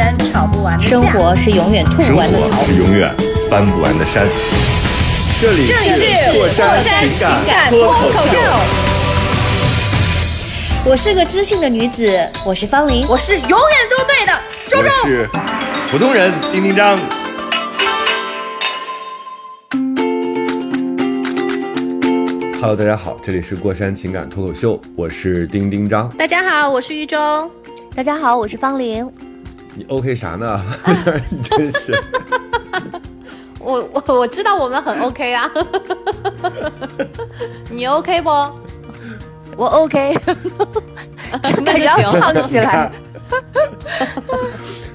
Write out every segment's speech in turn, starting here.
是永远吵不完的架生活是永远吐生不完的槽活。是永远翻不完的山。这里这里是过山情情感脱口秀。我是个知性的女子，我是方玲。我是永远都对的，周我周。是普通人丁丁张。Hello，大家好，这里是过山情感脱口秀，我是丁丁张。大家好，我是玉州。大家好，我是方玲。你 OK 啥呢？你 真是。我我我知道我们很 OK 啊，你 OK 不？我 OK，这感觉要唱起来。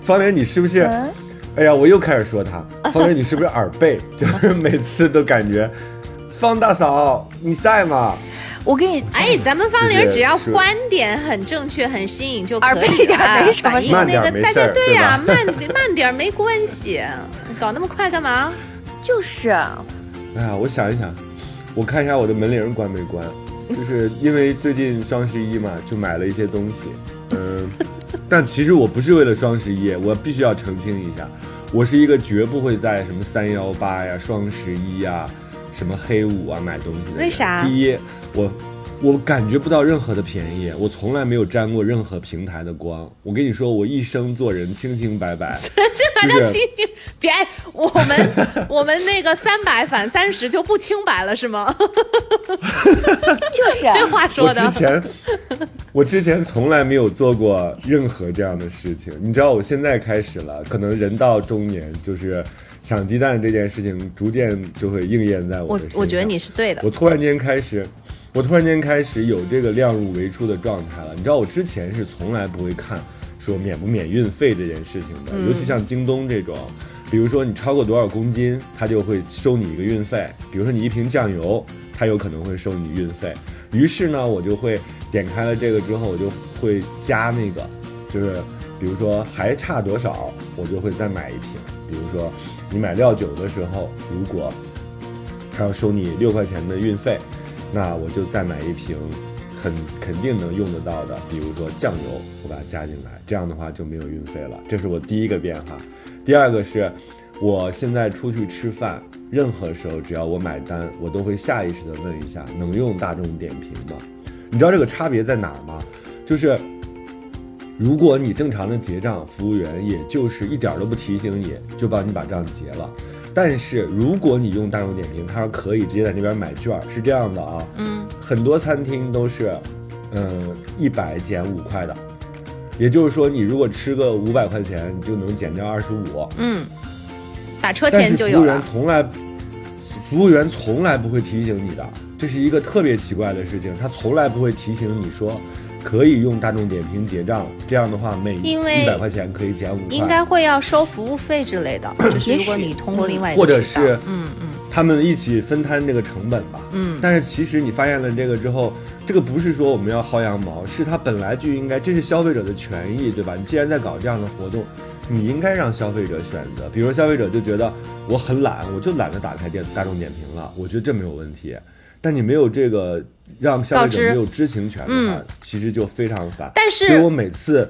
方玲，你是不是？嗯哎呀，我又开始说他。方玲，你是不是耳背？就是每次都感觉，方大嫂你在吗？我给你，哎，咱们方玲只要观点很正确、很新颖就可以耳背一点了没什么反应慢点那个大家没事对呀、对慢慢点没关系，搞那么快干嘛？就是。哎呀，我想一想，我看一下我的门铃关没关，就是因为最近双十一嘛，就买了一些东西，嗯，但其实我不是为了双十一，我必须要澄清一下，我是一个绝不会在什么三幺八呀、双十一呀、什么黑五啊买东西的人。为啥？第一，我。我感觉不到任何的便宜，我从来没有沾过任何平台的光。我跟你说，我一生做人清清白白，这还就是能清清？别，我们 我们那个三百反三十就不清白了是吗？就是这话说我之的。前，我之前从来没有做过任何这样的事情。你知道，我现在开始了，可能人到中年，就是抢鸡蛋这件事情，逐渐就会应验在我我的身上。我觉得你是对的我，突然间开始，我突然间开始有这个量入为出的状态了。你知道，我之前是从来不会看说免不免运费这件事情的，嗯尤其像京东这种。比如说你超过多少公斤，它就会收你一个运费。比如说你一瓶酱油，它有可能会收你运费。于是呢，我就会点开了这个之后，我就会加那个，就是比如说还差多少，我就会再买一瓶。比如说你买料酒的时候，如果他要收你六块钱的运费，那我就再买一瓶很肯定能用得到的，比如说酱油，我把它加进来，这样的话就没有运费了。这是我第一个变化。第二个是，我现在出去吃饭，任何时候只要我买单，我都会下意识的问一下，能用大众点评吗？你知道这个差别在哪儿吗？就是如果你正常的结账，服务员也就是一点都不提醒你，就帮你把账结了。但是如果你用大众点评，它是可以直接在那边买券儿，是这样的啊。嗯，很多餐厅都是，嗯，一百减五块的，也就是说，你如果吃个五百块钱，你就能减掉二十五。嗯，打车但钱是服务员。从来，服务员从来不会提醒你的，这是一个特别奇怪的事情，他从来不会提醒你说。可以用大众点评结账，这样的话每一百块钱可以减五块。应该会要收服务费之类的，就是如果你通过另外一个或者是嗯嗯他们一起分摊这个成本吧。嗯，但是其实你发现了这个之后，这个不是说我们要薅羊毛，是它本来就应该，这是消费者的权益，对吧？你既然在搞这样的活动，你应该让消费者选择。比如消费者就觉得我很懒，我就懒得打开电大众点评了，我觉得这没有问题。但你没有这个让消费者没有知情权的话，嗯其实就非常烦。但所以我每次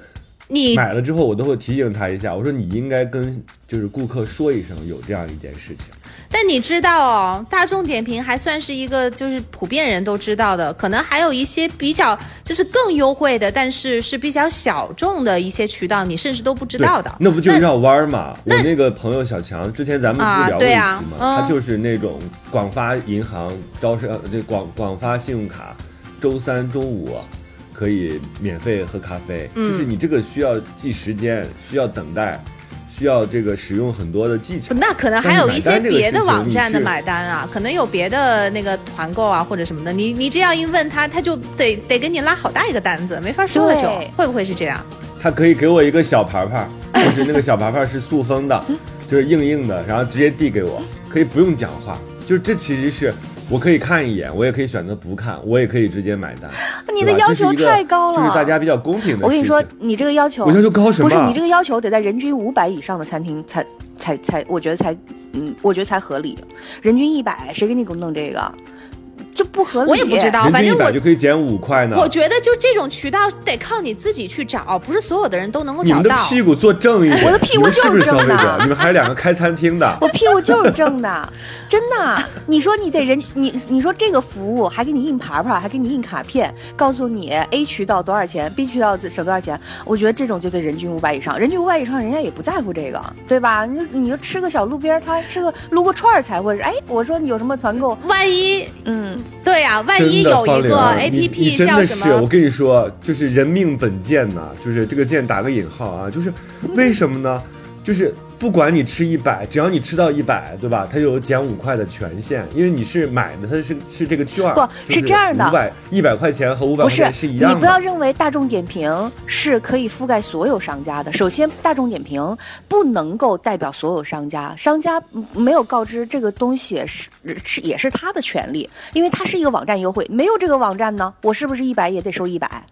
你买了之后，我都会提醒他一下，我说你应该跟就是顾客说一声有这样一件事情。但你知道哦，大众点评还算是一个就是普遍人都知道的，可能还有一些比较就是更优惠的，但是是比较小众的一些渠道，你甚至都不知道的。那不就是绕弯儿嘛？我那个朋友小强，之前咱们不啊是聊过一期他就是那种广发银行招商，这广广发信用卡，周三中午可以免费喝咖啡。嗯就是你这个需要记时间，需要等待，需要这个使用很多的技巧。那可能还有一些别的网站的买单啊，可能有别的那个团购啊或者什么的，你你这样一问他，他就得得给你拉好大一个单子，没法说了就，会不会是这样？他可以给我一个小牌牌，就是那个小牌牌是塑封的，就是硬硬的，然后直接递给我，可以不用讲话，就是这其实是我可以看一眼，我也可以选择不看，我也可以直接买单。你的要求太高了，就是大家比较公平的。我跟你说，你这个要求，我要求高什么？不是你这个要求得在人均五百以上的餐厅才才才，我觉得才嗯，我觉得才合理。人均一百，谁给你给我弄这个？这不合理，我也不知道，反正我就可以减五块呢。我觉得就这种渠道得靠你自己去找，不是所有的人都能够找到。你的屁股坐正一点，我的屁股就是正的。你们还有两个开餐厅的，我屁股就是正的，真的。你说你得人，你你说这个服务还给你印牌牌，还给你印卡片，告诉你 A 渠道多少钱，B 渠道省多少钱。我觉得这种就得人均五百以上，人均五百以上，人家也不在乎这个，对吧？你你就吃个小路边摊，吃个撸个串儿才会。哎，我说你有什么团购？万一，嗯，对呀，万一。一有一个 A P P 叫什么？我跟你说，就是人命本贱呐，就是这个贱打个引号啊，就是为什么呢？就是。不管你吃一百，只要你吃到一百，对吧？它就有减五块的权限，因为你是买的，它是是这个券不是这样的，五百一百块钱和五百块钱是一样的。你不要认为大众点评是可以覆盖所有商家的。首先，大众点评不能够代表所有商家，商家没有告知这个东西是是也是他的权利，因为它是一个网站优惠。没有这个网站呢，我是不是一百也得收一百？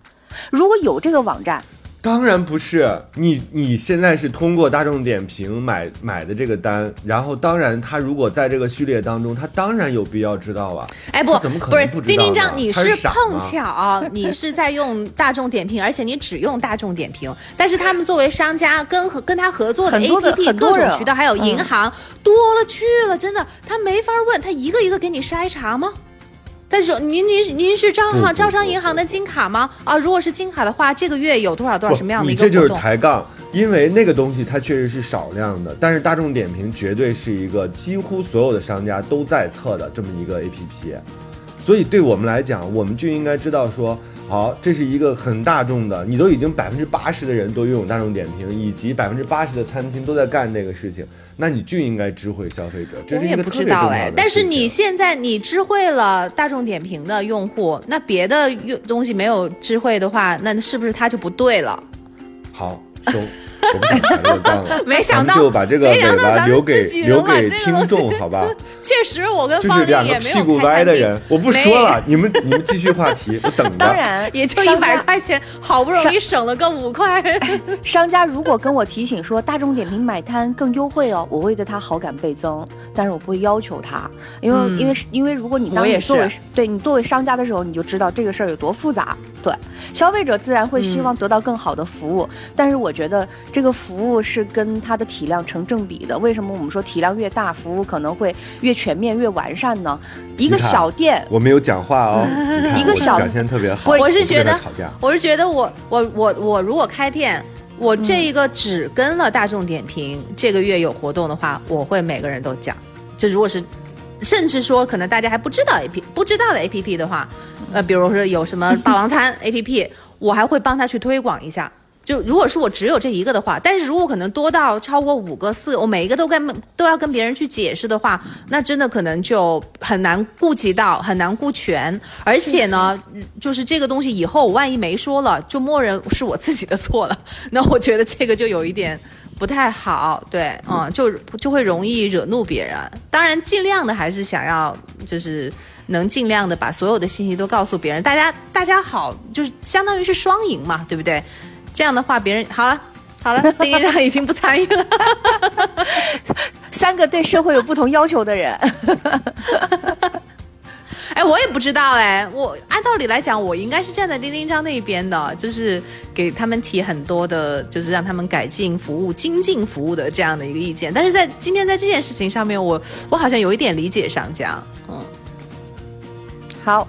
如果有这个网站。当然不是你，你现在是通过大众点评买买的这个单，然后当然他如果在这个序列当中，他当然有必要知道啊。哎不，怎么可能不知道？丁丁章，你是碰巧你是在用大众点评，而且你只用大众点评，但是他们作为商家跟和跟他合作的 APP 各种渠道还有银行多了去了，真的他没法问他一个一个给你筛查吗？但是您您您是招行招商银行的金卡吗？啊，如果是金卡的话，这个月有多少多少什么样的一个活动？你这就是抬杠，因为那个东西它确实是少量的，但是大众点评绝对是一个几乎所有的商家都在测的这么一个 APP，所以对我们来讲，我们就应该知道说，好，这是一个很大众的，你都已经百分之八十的人都拥有大众点评，以及百分之八十的餐厅都在干这个事情。那你就应该知会消费者，这是一个特别重要的。但是你现在你知会了大众点评的用户，那别的用东西没有知会的话，那是不是他就不对了？好，收。我不想谈这个杠了，没想到就把这个尾巴留给留给听众，好吧？确实，我跟就是两个屁股歪的人，我不说了，你们你们继续话题，我等着。当然，也就一百块钱，好不容易省了个五块。商家如果跟我提醒说大众点评买单更优惠哦，我会对他好感倍增，但是我不会要求他，因为因为因为如果你当你作为对你作为商家的时候，你就知道这个事儿有多复杂。对，消费者自然会希望得到更好的服务，但是我觉得这个服务是跟它的体量成正比的。为什么我们说体量越大，服务可能会越全面、越完善呢？一个小店，我没有讲话哦，一个小表现特别好。我是觉得，我是觉得，我我我我如果开店，我这一个只跟了大众点评，这个月有活动的话，我会每个人都讲。这如果是。甚至说，可能大家还不知道 A P 不知道的 A P P 的话，呃，比如说有什么霸王餐 A P P，我还会帮他去推广一下。就如果是我只有这一个的话，但是如果可能多到超过五个、四，我每一个都跟都要跟别人去解释的话，那真的可能就很难顾及到，很难顾全。而且呢，就是这个东西以后我万一没说了，就默认是我自己的错了。那我觉得这个就有一点。不太好，对，嗯，就就会容易惹怒别人。当然，尽量的还是想要，就是能尽量的把所有的信息都告诉别人。大家，大家好，就是相当于是双赢嘛，对不对？这样的话，别人好了，好了，丁丁章已经不参与了。三个对社会有不同要求的人。哎，我也不知道哎，我按道理来讲，我应该是站在丁丁章那一边的，就是给他们提很多的，就是让他们改进服务、精进服务的这样的一个意见。但是在今天在这件事情上面，我我好像有一点理解上讲，嗯，好，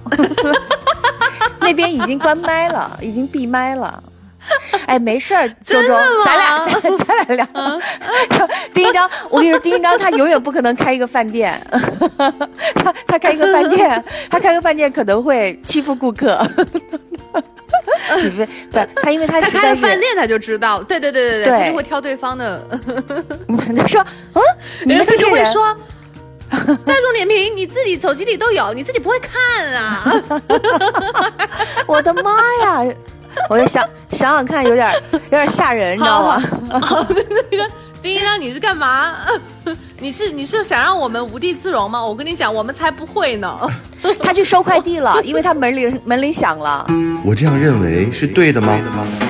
那边已经关麦了，已经闭麦了。哎，没事儿，周周，咱俩咱咱俩聊。丁一章，我跟你说，丁一章他永远不可能开一个饭店，他他开一个饭店，他开个饭店可能会欺负顾客。不不，他因为他他开饭店他就知道，对对对对对，他就会挑对方的。他说，嗯，你们就会说，大众点评你自己手机里都有，你自己不会看啊？我的妈呀！我就想想想看，有点有点吓人，你知道吗？那个丁一章，你是干嘛？你是你是想让我们无地自容吗？我跟你讲，我们才不会呢。他去收快递了，因为他门铃门铃响了。我这样认为是对的吗？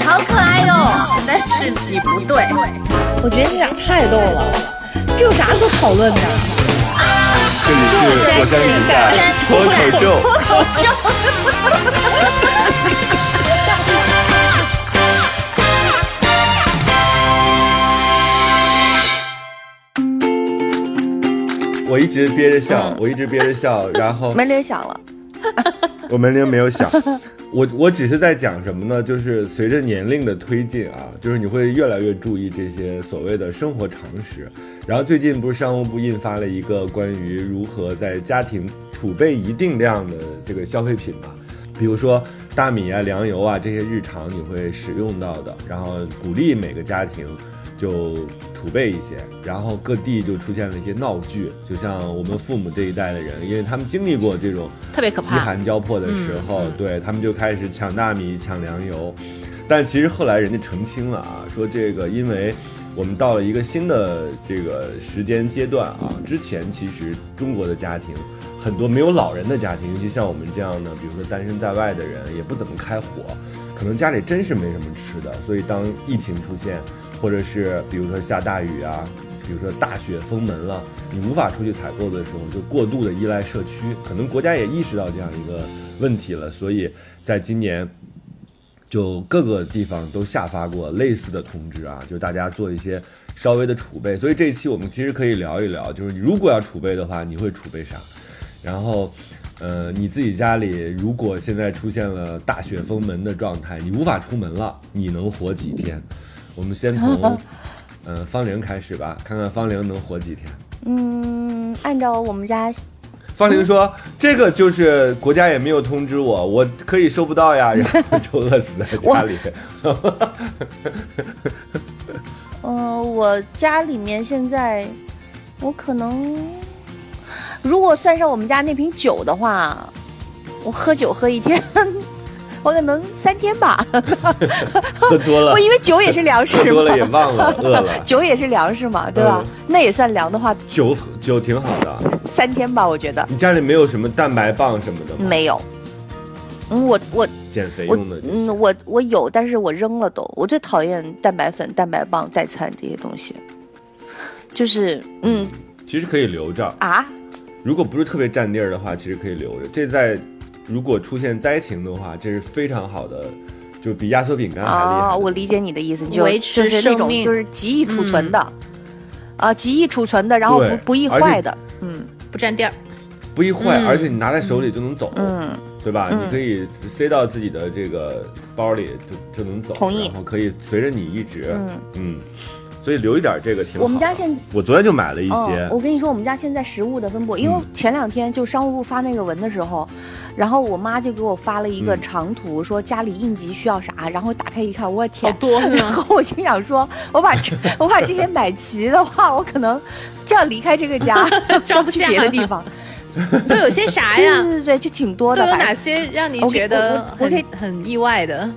好可爱哟，但是你不对。我觉得你俩太逗了，这有啥可讨论的？这里是火山情感脱口秀。我一直憋着笑，我一直憋着笑，然后门铃响了，我门铃没有响，我我只是在讲什么呢？就是随着年龄的推进啊，就是你会越来越注意这些所谓的生活常识。然后最近不是商务部印发了一个关于如何在家庭储备一定量的这个消费品嘛？比如说大米啊、粮油啊这些日常你会使用到的，然后鼓励每个家庭。就储备一些，然后各地就出现了一些闹剧，就像我们父母这一代的人，因为他们经历过这种特别可怕、饥寒交迫的时候，对他们就开始抢大米、抢粮油。但其实后来人家澄清了啊，说这个因为我们到了一个新的这个时间阶段啊，之前其实中国的家庭很多没有老人的家庭，尤其像我们这样的，比如说单身在外的人，也不怎么开火，可能家里真是没什么吃的，所以当疫情出现。或者是比如说下大雨啊，比如说大雪封门了，你无法出去采购的时候，就过度的依赖社区。可能国家也意识到这样一个问题了，所以在今年就各个地方都下发过类似的通知啊，就大家做一些稍微的储备。所以这一期我们其实可以聊一聊，就是如果要储备的话，你会储备啥？然后，呃，你自己家里如果现在出现了大雪封门的状态，你无法出门了，你能活几天？我们先从，呃，方玲开始吧，看看方玲能活几天。嗯，按照我们家，方玲说，这个就是国家也没有通知我，我可以收不到呀，然后就饿死在家里。嗯，我家里面现在，我可能，如果算上我们家那瓶酒的话，我喝酒喝一天。我可能三天吧，喝多了。我因为酒也是粮食，喝多了也忘了饿了。酒也是粮食嘛，对吧？那也算粮的话，酒酒挺好的。三天吧，我觉得。你家里没有什么蛋白棒什么的吗？没有。嗯，我我减肥用的。嗯，我我有，但是我扔了都。我最讨厌蛋白粉、蛋白棒、代餐这些东西。就是嗯，其实可以留着啊。如果不是特别占地儿的话，其实可以留着。这在。如果出现灾情的话，这是非常好的，就比压缩饼干还厉害。我理解你的意思，就就是那种就是极易储存的，啊，极易储存的，然后不不易坏的，嗯，不占地儿，不易坏，而且你拿在手里就能走，嗯，对吧？你可以塞到自己的这个包里就就能走，同意，然后可以随着你一直，嗯。所以留一点这个挺好。我们家现我昨天就买了一些。我跟你说，我们家现在食物的分布，因为前两天就商务部发那个文的时候，然后我妈就给我发了一个长图，说家里应急需要啥，然后打开一看，我天，好多。然后我心想说，我把这 我把这些买齐的话，我可能就要离开这个家，装不去别的地方。都有些啥呀？对对对，就挺多的。都有哪些让你觉得很很意外的？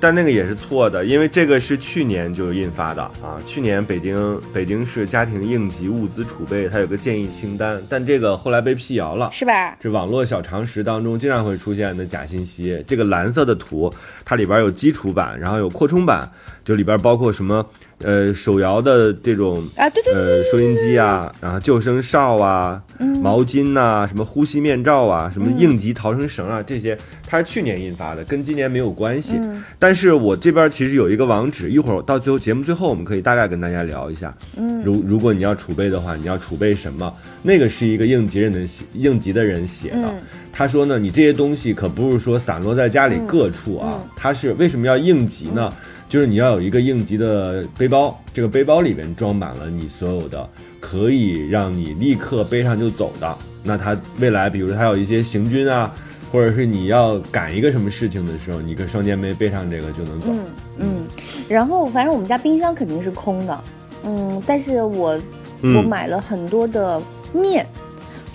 但那个也是错的，因为这个是去年就印发的啊。去年北京北京市家庭应急物资储备它有个建议清单，但这个后来被辟谣了，是吧？这网络小常识当中经常会出现的假信息。这个蓝色的图，它里边有基础版，然后有扩充版，就里边包括什么？呃，手摇的这种啊，对对呃，收音机啊，然后救生哨啊，毛巾呐，什么呼吸面罩啊，什么应急逃生绳啊，这些它是去年印发的，跟今年没有关系。但是我这边其实有一个网址，一会儿到最后节目最后，我们可以大概跟大家聊一下。嗯，如如果你要储备的话，你要储备什么？那个是一个应急人的写，应急的人写的。他说呢，你这些东西可不是说散落在家里各处啊，他是为什么要应急呢？就是你要有一个应急的背包，这个背包里面装满了你所有的可以让你立刻背上就走的。那它未来，比如它有一些行军啊，或者是你要赶一个什么事情的时候，你跟双肩背背上这个就能走。嗯嗯。然后反正我们家冰箱肯定是空的，嗯，但是我我买了很多的面。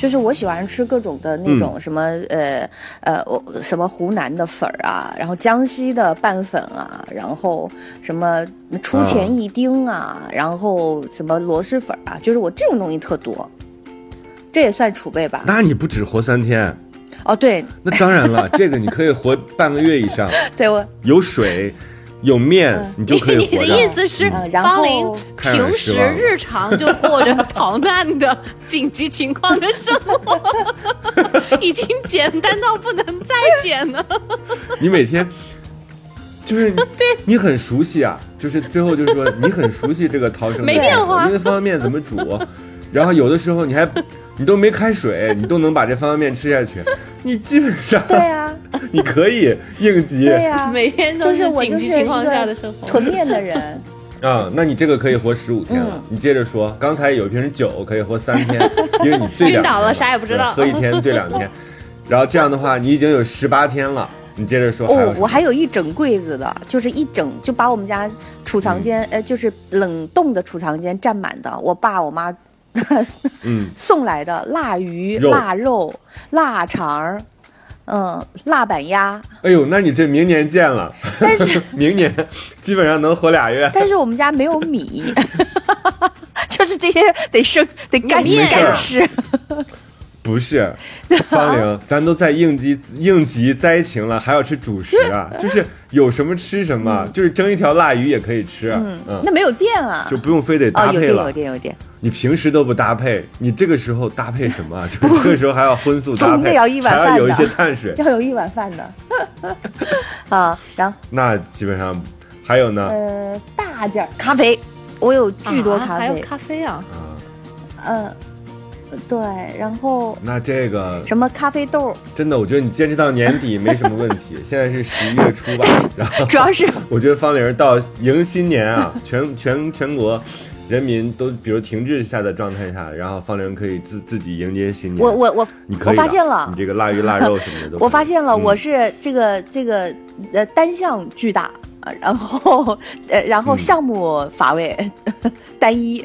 就是我喜欢吃各种的那种什么呃呃什么湖南的粉儿啊，然后江西的拌粉啊，然后什么出前一丁啊，然后什么螺蛳粉啊，就是我这种东西特多，这也算储备吧？那你不止活三天？哦，对，那当然了，这个你可以活半个月以上。对我有水。有面，你就可以 你的意思是，方林平时日常就过着逃难的紧急情况的生活，已经简单到不能再简了。你每天就是 对，你很熟悉啊，就是最后就是说你很熟悉这个逃生没变化，因为方便面怎么煮，然后有的时候你还你都没开水，你都能把这方便面吃下去，你基本上对啊。你可以应急，对呀，每天都是紧急情况下的生活。囤面的人啊，那你这个可以活十五天了。你接着说，刚才有一瓶酒可以活三天，因为你醉晕倒了，啥也不知道，喝一天醉两天，然后这样的话，你已经有十八天了。你接着说。哦，我还有一整柜子的，就是一整就把我们家储藏间，呃，就是冷冻的储藏间占满的。我爸我妈，嗯，送来的腊鱼、腊肉、腊肠。嗯，辣板鸭。哎呦，那你这明年见了。但是 明年基本上能活俩月。但是我们家没有米，就是这些得生得干面吃。不是，方玲，咱都在应急应急灾情了，还要吃主食啊？就是有什么吃什么，就是蒸一条腊鱼也可以吃。嗯嗯，那没有电啊，就不用非得搭配了。有电有电有电。你平时都不搭配，你这个时候搭配什么？就这个时候还要荤素搭配，还要有一些碳水，要有一碗饭的。啊，然后那基本上还有呢？呃，大件咖啡，我有巨多咖啡，还有咖啡啊。嗯，对，然后那这个什么咖啡豆？真的，我觉得你坚持到年底没什么问题。现在是十一月初吧，然后主要是我觉得方玲到迎新年啊，全全全国。人民都比如停滞下的状态下，然后方玲可以自自己迎接新年。我我我，你可以。我发现了，你这个腊鱼腊肉什么的都。我发现了，我是这个这个呃单项巨大，然后呃然后项目乏味，单一，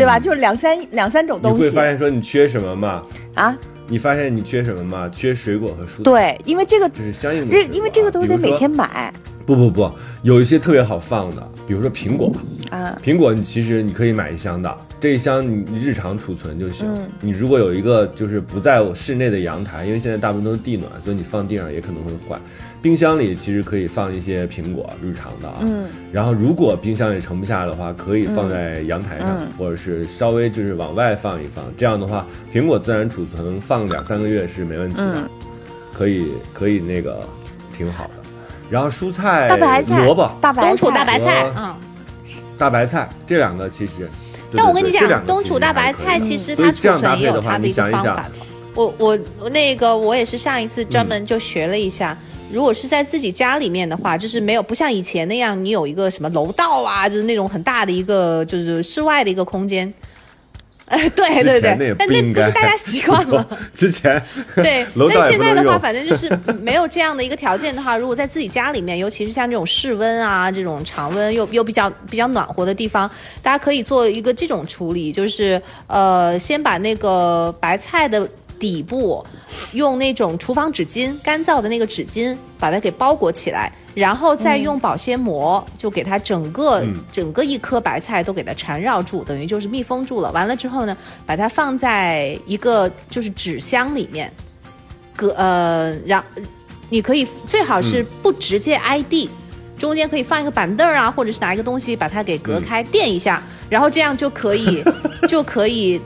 对吧？就是两三两三种东西。你会发现说你缺什么吗？啊？你发现你缺什么吗？缺水果和蔬菜。对，因为这个就是相应的。因为这个东西得每天买。不不不，有一些特别好放的，比如说苹果啊，苹果你其实你可以买一箱的，这一箱你日常储存就行。你如果有一个就是不在室内的阳台，因为现在大部分都是地暖，所以你放地上也可能会坏。冰箱里其实可以放一些苹果，日常的啊。嗯。然后如果冰箱里盛不下的话，可以放在阳台上，或者是稍微就是往外放一放。这样的话，苹果自然储存放两三个月是没问题的，可以可以那个挺好的。然后蔬菜、萝卜、大白冬储大白菜，嗯，大白菜这两个其实，但我跟你讲，冬储大白菜其实它储存也有它的一个方法。我我那个我也是上一次专门就学了一下，如果是在自己家里面的话，就是没有不像以前那样，你有一个什么楼道啊，就是那种很大的一个就是室外的一个空间。哎，对对对，但那不是大家习惯了。之前对，但现在的话，反正就是没有这样的一个条件的话，如果在自己家里面，尤其是像这种室温啊，这种常温又又比较比较暖和的地方，大家可以做一个这种处理，就是呃，先把那个白菜的。底部用那种厨房纸巾，干燥的那个纸巾把它给包裹起来，然后再用保鲜膜就给它整个整个一颗白菜都给它缠绕住，等于就是密封住了。完了之后呢，把它放在一个就是纸箱里面，隔呃，然你可以最好是不直接挨地，中间可以放一个板凳啊，或者是拿一个东西把它给隔开垫一下，然后这样就可以 就可以。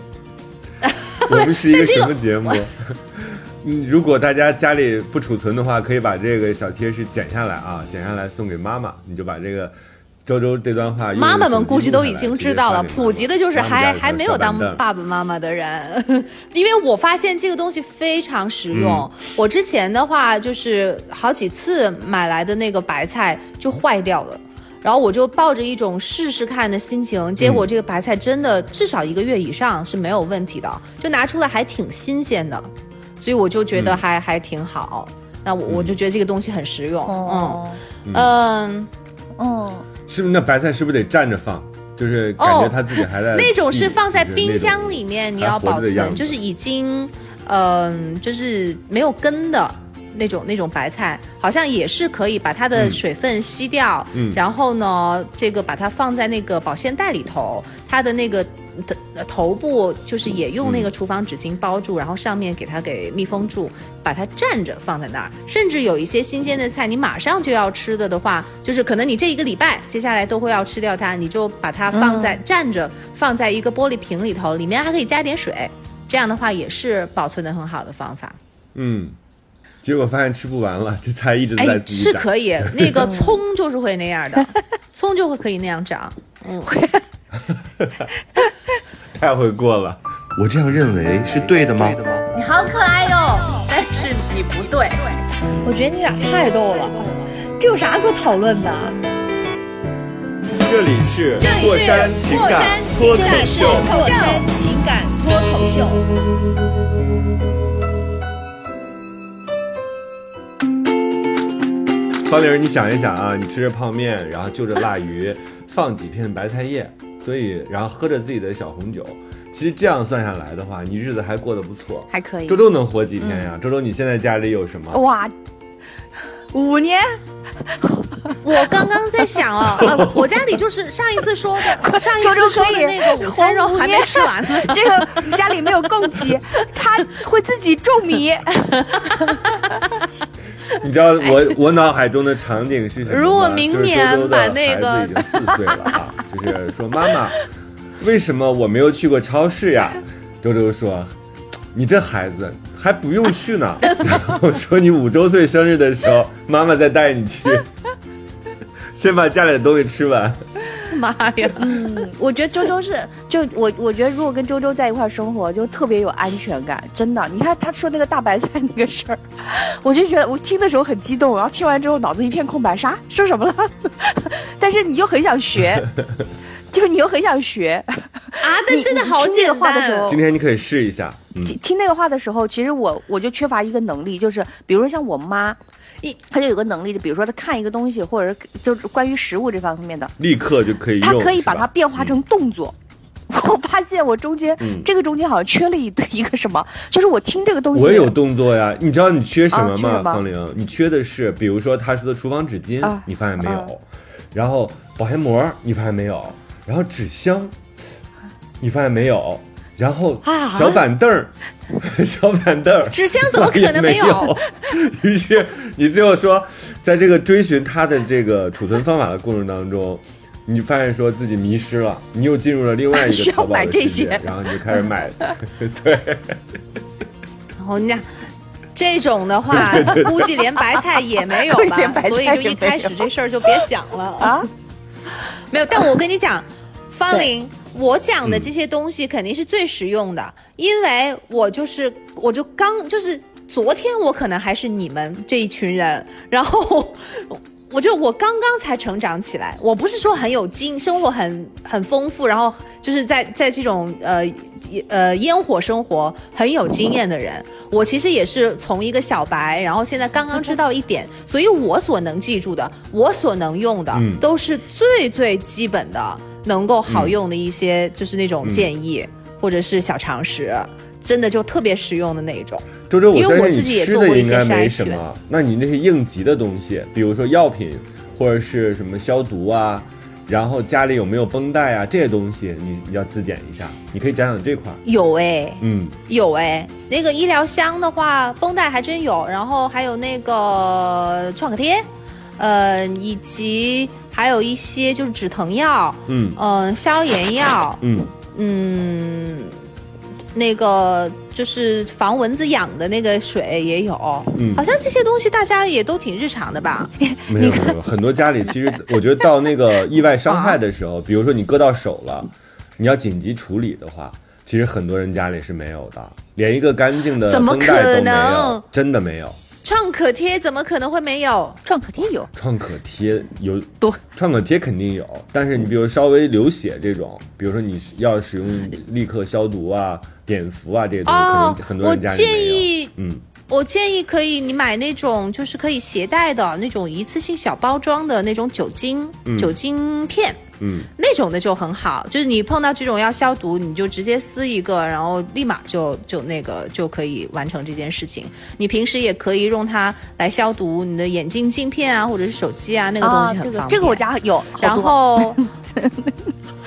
我们是一个什么节目？嗯，如果大家家里不储存的话，可以把这个小贴士剪下来啊，剪下来送给妈妈。你就把这个周周这段话，妈妈们估计都已经知道了。普及的就是还还没有当爸爸妈妈的人，因为我发现这个东西非常实用。我之前的话就是好几次买来的那个白菜就坏掉了。然后我就抱着一种试试看的心情，结果这个白菜真的至少一个月以上是没有问题的，就拿出来还挺新鲜的，所以我就觉得还还挺好。那我我就觉得这个东西很实用。嗯嗯嗯，是不是那白菜是不是得站着放？就是感觉它自己还在那种是放在冰箱里面，你要保存，就是已经嗯，就是没有根的。那种那种白菜好像也是可以把它的水分吸掉，嗯，然后呢，这个把它放在那个保鲜袋里头，它的那个头部就是也用那个厨房纸巾包住，然后上面给它给密封住，把它站着放在那儿。甚至有一些新鲜的菜，你马上就要吃的的话，就是可能你这一个礼拜接下来都会要吃掉它，你就把它放在站着，放在一个玻璃瓶里头，里面还可以加点水，这样的话也是保存的很好的方法。嗯。结果发现吃不完了，这菜一直在自己长。是可以，那个葱就是会那样的，葱就会可以那样长。嗯，会。太会过了，我这样认为是对的吗？你好可爱哟，但是你不对。我觉得你俩太逗了，这有啥可讨论的？这里是过山情感脱口秀。过山情感脱口秀。方玲，你想一想啊，你吃着泡面，然后就着辣鱼，放几片白菜叶，所以然后喝着自己的小红酒，其实这样算下来的话，你日子还过得不错，还可以。周周能活几天呀？周周，你现在家里有什么？哇，五年。我刚刚在想哦，呃，我家里就是上一次说的，上一次说的那个午餐肉还没吃完呢。这个家里没有供给，他会自己种米。你知道我我脑海中的场景是什么吗？如果明年把那个已经四岁了啊，就是说妈妈，为什么我没有去过超市呀？周周说，你这孩子还不用去呢。然后说你五周岁生日的时候，妈妈再带你去，先把家里的东西吃完。妈呀！嗯，我觉得周周是就我，我觉得如果跟周周在一块生活，就特别有安全感，真的。你看他说那个大白菜那个事儿，我就觉得我听的时候很激动，然后听完之后脑子一片空白，啥说什么了？但是你就很想学，就是你又很想学啊！但真的好简单。今 天你可以试一下。听听那个话的时候，其实我我就缺乏一个能力，就是比如说像我妈。他就有个能力，就比如说他看一个东西，或者是就是关于食物这方面的，立刻就可以。他可以把它变化成动作。我发现我中间这个中间好像缺了一一个什么，就是我听这个东西。我有动作呀，你知道你缺什么吗？方玲，你缺的是，比如说他说的厨房纸巾，你发现没有？然后保鲜膜，你发现没有？然后纸箱，你发现没有？然后小板凳儿，小板凳儿，纸箱怎么可能没有？于是你最后说，在这个追寻它的这个储存方法的过程当中，你发现说自己迷失了，你又进入了另外一个淘宝的世界，然后你就开始买，对。然后你讲这种的话，估计连白菜也没有吧？所以就一开始这事儿就别想了啊。没有，但我跟你讲，方玲。我讲的这些东西肯定是最实用的，因为我就是我就刚就是昨天我可能还是你们这一群人，然后 我就我刚刚才成长起来，我不是说很有经生活很很丰富，然后就是在在这种呃呃烟火生活很有经验的人，我其实也是从一个小白，然后现在刚刚知道一点，所以我所能记住的，我所能用的都是最最基本的。能够好用的一些，就是那种建议或者是小常识，真的就特别实用的那一种。周周，我相信你吃的应该没什么。那你那些应急的东西，比如说药品或者是什么消毒啊，然后家里有没有绷带啊，这些东西你你要自检一下。你可以讲讲这块。有哎，嗯，有哎。那个医疗箱的话，绷带还真有，然后还有那个创可贴，呃，以及。还有一些就是止疼药，嗯。嗯，消炎药，嗯。嗯，那个就是防蚊子痒的那个水也有，嗯，好像这些东西大家也都挺日常的吧？没有没有，很多家里 其实我觉得到那个意外伤害的时候，比如说你割到手了，你要紧急处理的话，其实很多人家里是没有的，连一个干净的绷带都没有，真的没有。创可贴怎么可能会没有？创可贴有，创可贴有多？创可贴肯定有，但是你比如稍微流血这种，比如说你要使用立刻消毒啊、碘伏啊这些东西，可能很多人家里没有。我建议，嗯，我建议可以你买那种就是可以携带的那种一次性小包装的那种酒精酒精片。嗯，那种的就很好。就是你碰到这种要消毒，你就直接撕一个，然后立马就就那个就可以完成这件事情。你平时也可以用它来消毒你的眼镜镜片啊，或者是手机啊，那个东西很方便。这个我家有，然后。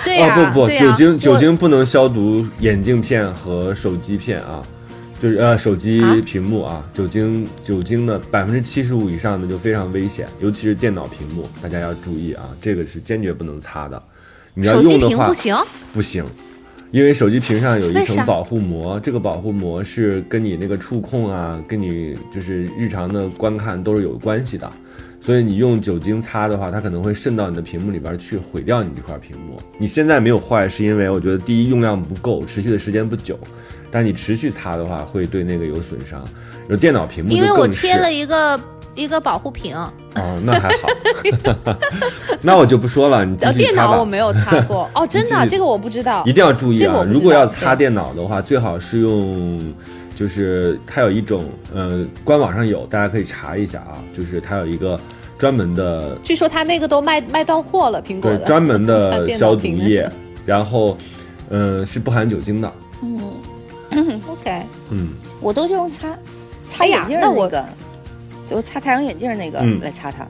对呀，不不，酒精酒精不能消毒眼镜片和手机片啊，就是呃手机屏幕啊，酒精酒精的百分之七十五以上的就非常危险，尤其是电脑屏幕，大家要注意啊，这个是坚决不能擦的。你要用的话不行，不行，因为手机屏上有一层保护膜，这个保护膜是跟你那个触控啊，跟你就是日常的观看都是有关系的。所以你用酒精擦的话，它可能会渗到你的屏幕里边去，毁掉你这块屏幕。你现在没有坏，是因为我觉得第一用量不够，持续的时间不久。但你持续擦的话，会对那个有损伤。有电脑屏幕，因为我贴了一个一个保护屏。哦，那还好。那我就不说了，你继续电脑我没有擦过。哦，真的，这个我不知道。一定要注意啊！如果要擦电脑的话，最好是用。就是它有一种，呃，官网上有，大家可以查一下啊。就是它有一个专门的，据说它那个都卖卖断货了，苹果对专门的 消毒液，然后，呃，是不含酒精的。嗯，OK，嗯，我都是用擦擦眼镜那个，就擦太阳眼镜那个来擦它。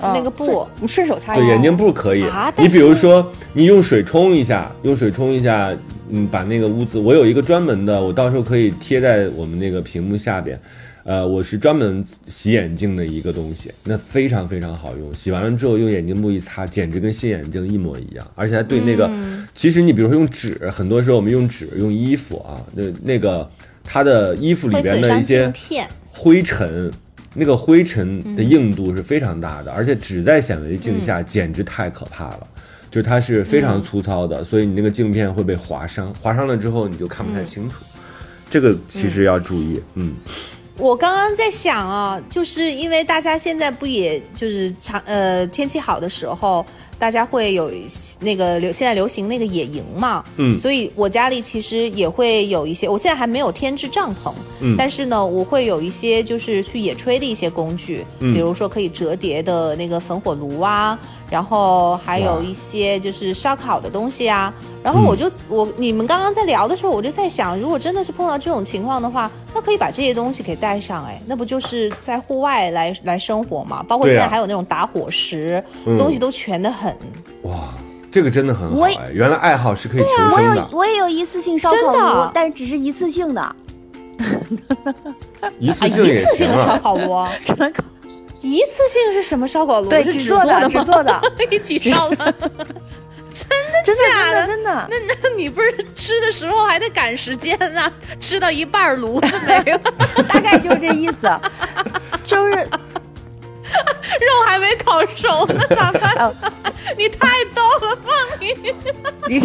那个布，你顺手擦一下。对，眼镜布可以。你比如说，你用水冲一下，用水冲一下，嗯，把那个污渍。我有一个专门的，我到时候可以贴在我们那个屏幕下边。呃，我是专门洗眼镜的一个东西，那非常非常好用。洗完了之后用眼镜布一擦，简直跟新眼镜一模一样。而且它对那个，其实你比如说用纸，很多时候我们用纸用衣服啊，那那个它的衣服里边的一些灰尘。那个灰尘的硬度是非常大的，而且纸在显微镜下简直太可怕了，就是它是非常粗糙的，所以你那个镜片会被划伤，划伤了之后你就看不太清楚，这个其实要注意。嗯，我刚刚在想啊，就是因为大家现在不也就是长呃天气好的时候。大家会有那个流现在流行那个野营嘛，嗯，所以我家里其实也会有一些，我现在还没有添置帐篷，嗯，但是呢，我会有一些就是去野炊的一些工具，嗯，比如说可以折叠的那个焚火炉啊，然后还有一些就是烧烤的东西啊，然后我就我你们刚刚在聊的时候，我就在想，如果真的是碰到这种情况的话，那可以把这些东西给带上，哎，那不就是在户外来来生活嘛？包括现在还有那种打火石，东西都全的很。哇，这个真的很好哎！原来爱好是可以求生的。我有我也有一次性烧烤炉，但只是一次性的。一次性一次性的烧烤炉，一次性是什么烧烤炉？对，纸做的，纸做的，一起烧了。真的假的？真的？那那你不是吃的时候还得赶时间呢？吃到一半炉子没了，大概就是这意思，就是。肉还没烤熟呢，咋办？你太逗了，放你！你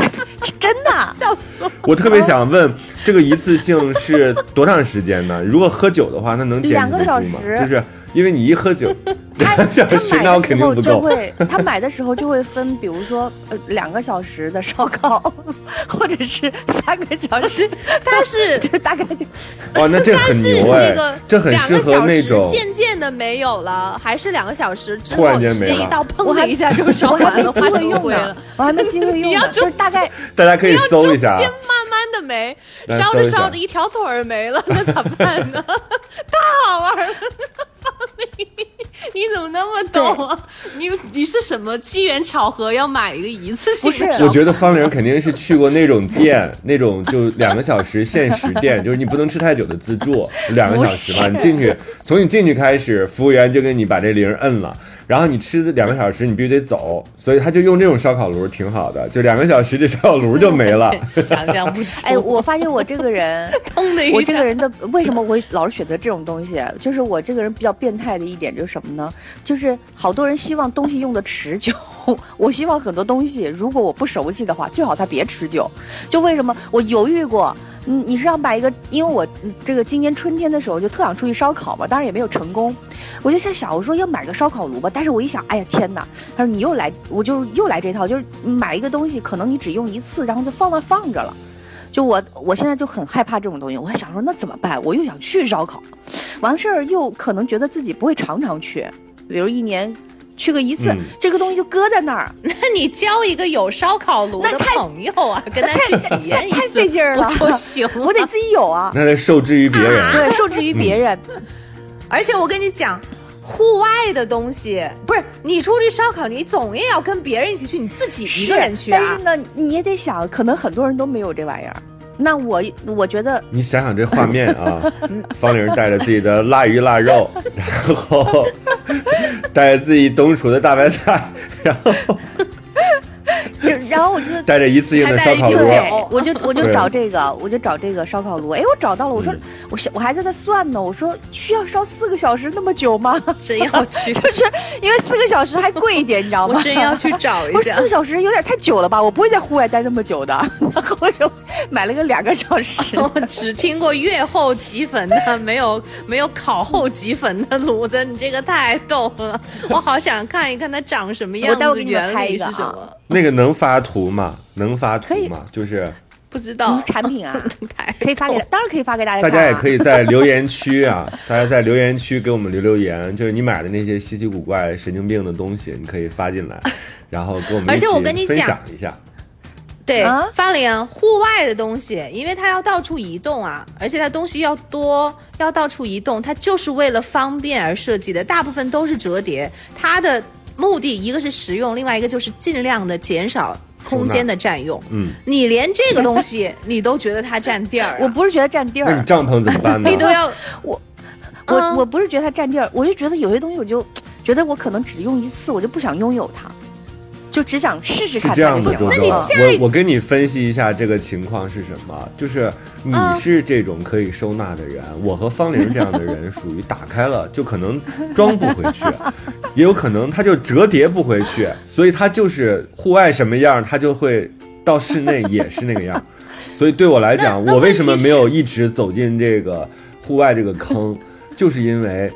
真的笑死我！我特别想问，这个一次性是多长时间呢？如果喝酒的话，那能两个小时？就是。因为你一喝酒，他 他买的时候就会，他买的时候就会分，比如说呃两个小时的烧烤，或者是三个小时，但是大概就哇，那这很牛哎，这很适合那种渐渐的没有了，还是两个小时之后直接一到砰的一下就烧完了，机会用了，我还没机会用，就大概大家可以搜一下，慢慢的没，烧着烧着一条腿儿没了，那咋办呢？太好玩了。你 你怎么那么懂啊？你你是什么机缘巧合要买一个一次性？我觉得方玲肯定是去过那种店，那种就两个小时限时店，就是你不能吃太久的自助，两个小时吧。你进去，从你进去开始，服务员就给你把这铃摁了。然后你吃两个小时，你必须得走，所以他就用这种烧烤炉，挺好的。就两个小时，这烧烤炉就没了。想象不出。哎，我发现我这个人，我这个人的为什么我老是选择这种东西？就是我这个人比较变态的一点就是什么呢？就是好多人希望东西用的持久，我希望很多东西，如果我不熟悉的话，最好它别持久。就为什么我犹豫过？嗯，你是要买一个？因为我这个今年春天的时候就特想出去烧烤嘛，当然也没有成功。我就在想，我说要买个烧烤炉吧。但是我一想，哎呀天哪！他说你又来，我就又来这套，就是买一个东西，可能你只用一次，然后就放那放着了。就我我现在就很害怕这种东西。我还想说，那怎么办？我又想去烧烤，完事儿又可能觉得自己不会常常去，比如一年。去个一次，这个东西就搁在那儿。那你交一个有烧烤炉的朋友啊，跟他去体验一次，太费劲了就行。我得自己有啊。那得受制于别人，对，受制于别人。而且我跟你讲，户外的东西不是你出去烧烤，你总也要跟别人一起去，你自己一个人去啊。但是呢，你也得想，可能很多人都没有这玩意儿。那我我觉得，你想想这画面啊，方玲带着自己的腊鱼腊肉，然后 带着自己冬储的大白菜，然后。然后我就带着一次性的烧烤炉，我就我就找这个，我就找这个烧烤炉。哎，我找到了。我说，我我还在那算呢。我说需要烧四个小时那么久吗？真要去，就是因为四个小时还贵一点，你知道吗？我真要去找一下。四个小时有点太久了吧？我不会在户外待那么久的。然后我就买了个两个小时。我只听过月后即焚的，没有没有烤后即焚的炉子。你这个太逗了，我好想看一看它长什么样子，原理是什么。那个能发图吗？能发图吗？就是不知道产品啊，可以发给，当然可以发给大家。大家也可以在留言区啊，大家在留言区给我们留留言，就是你买的那些稀奇古怪、神经病的东西，你可以发进来，然后给我们而且我跟你分享一下。对，方林，户外的东西，因为它要到处移动啊，而且它东西要多，要到处移动，它就是为了方便而设计的，大部分都是折叠，它的。目的一个是实用，另外一个就是尽量的减少空间的占用。嗯，你连这个东西你都觉得它占地儿，我不是觉得占地儿。那你帐篷怎么办呢？你都要我，我我不是觉得它占地儿，我就觉得有些东西我就觉得我可能只用一次，我就不想拥有它。就只想试试看这样的，周周，我我跟你分析一下这个情况是什么？就是你是这种可以收纳的人，我和方玲这样的人属于打开了就可能装不回去，也有可能它就折叠不回去，所以它就是户外什么样，它就会到室内也是那个样。所以对我来讲，我为什么没有一直走进这个户外这个坑，就是因为。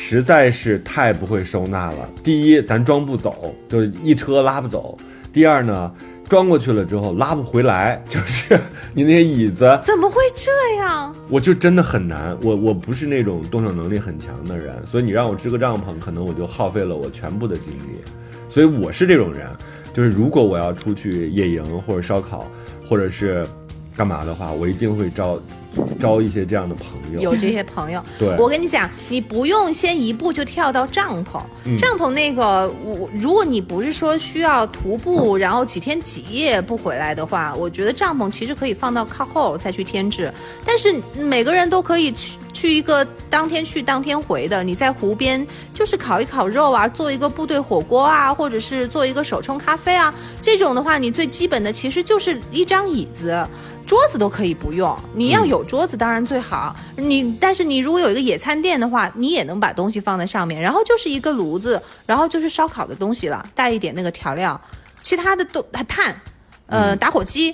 实在是太不会收纳了。第一，咱装不走，就是一车拉不走；第二呢，装过去了之后拉不回来，就是你那些椅子怎么会这样？我就真的很难。我我不是那种动手能力很强的人，所以你让我支个帐篷，可能我就耗费了我全部的精力。所以我是这种人，就是如果我要出去野营或者烧烤，或者是干嘛的话，我一定会招。招一些这样的朋友，有这些朋友。对，我跟你讲，你不用先一步就跳到帐篷。帐篷那个，我如果你不是说需要徒步，然后几天几夜不回来的话，我觉得帐篷其实可以放到靠后再去添置。但是每个人都可以去去一个当天去当天回的。你在湖边就是烤一烤肉啊，做一个部队火锅啊，或者是做一个手冲咖啡啊，这种的话，你最基本的其实就是一张椅子。桌子都可以不用，你要有桌子当然最好。你但是你如果有一个野餐垫的话，你也能把东西放在上面，然后就是一个炉子，然后就是烧烤的东西了，带一点那个调料，其他的都炭，呃，打火机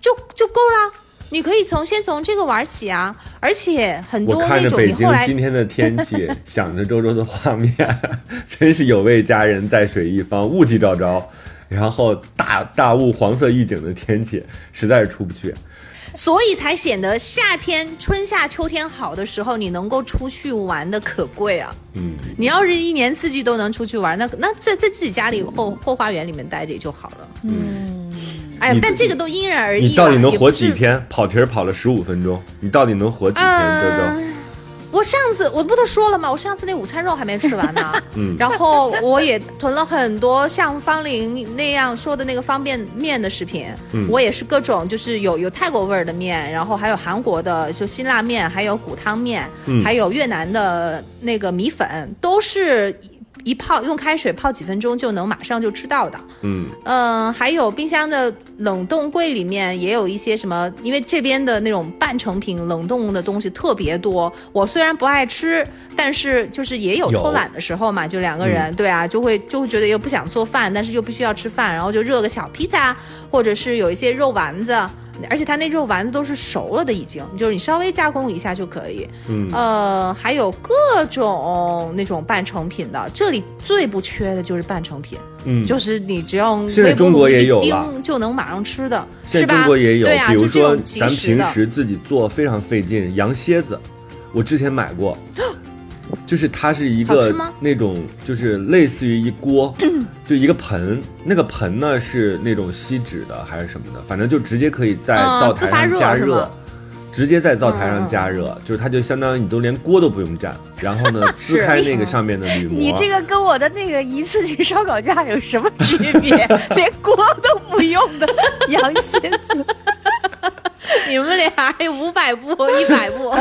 就就够了。你可以从先从这个玩起啊，而且很多那种你后来今天的天气，想着周周的画面，真是有位佳人在水一方，雾气昭昭。然后大大雾黄色预警的天气，实在是出不去，所以才显得夏天春夏秋天好的时候，你能够出去玩的可贵啊。嗯，你要是一年四季都能出去玩，那那在在自己家里后后花园里面待着也就好了。嗯，哎呀，但这个都因人而异。你到底能活几天？跑题儿跑了十五分钟，你到底能活几天？周周。我上次我不都说了吗？我上次那午餐肉还没吃完呢。嗯，然后我也囤了很多像方玲那样说的那个方便面的食品。嗯，我也是各种就是有有泰国味儿的面，然后还有韩国的就辛辣面，还有骨汤面，还有越南的那个米粉，都是。一泡用开水泡几分钟就能马上就吃到的，嗯嗯，还有冰箱的冷冻柜里面也有一些什么，因为这边的那种半成品冷冻的东西特别多。我虽然不爱吃，但是就是也有偷懒的时候嘛，就两个人，对啊，就会就会觉得又不想做饭，但是又必须要吃饭，然后就热个小披萨，或者是有一些肉丸子。而且它那肉丸子都是熟了的，已经就是你稍微加工一下就可以。嗯，呃，还有各种那种半成品的，这里最不缺的就是半成品。嗯，就是你只要现在中国也有了，就能马上吃的，是吧？中国也有，对啊，比如说咱平时自己做非常费劲，羊蝎子，我之前买过，就是它是一个那种，就是类似于一锅，就一个盆，那个盆呢是那种锡纸的还是什么的，反正就直接可以在灶台上加热，直接在灶台上加热，就是它就相当于你都连锅都不用蘸，然后呢 撕开那个上面的铝膜。你这个跟我的那个一次性烧烤架有什么区别？连锅都不用的 羊蝎子。你们俩还五百步 一百步，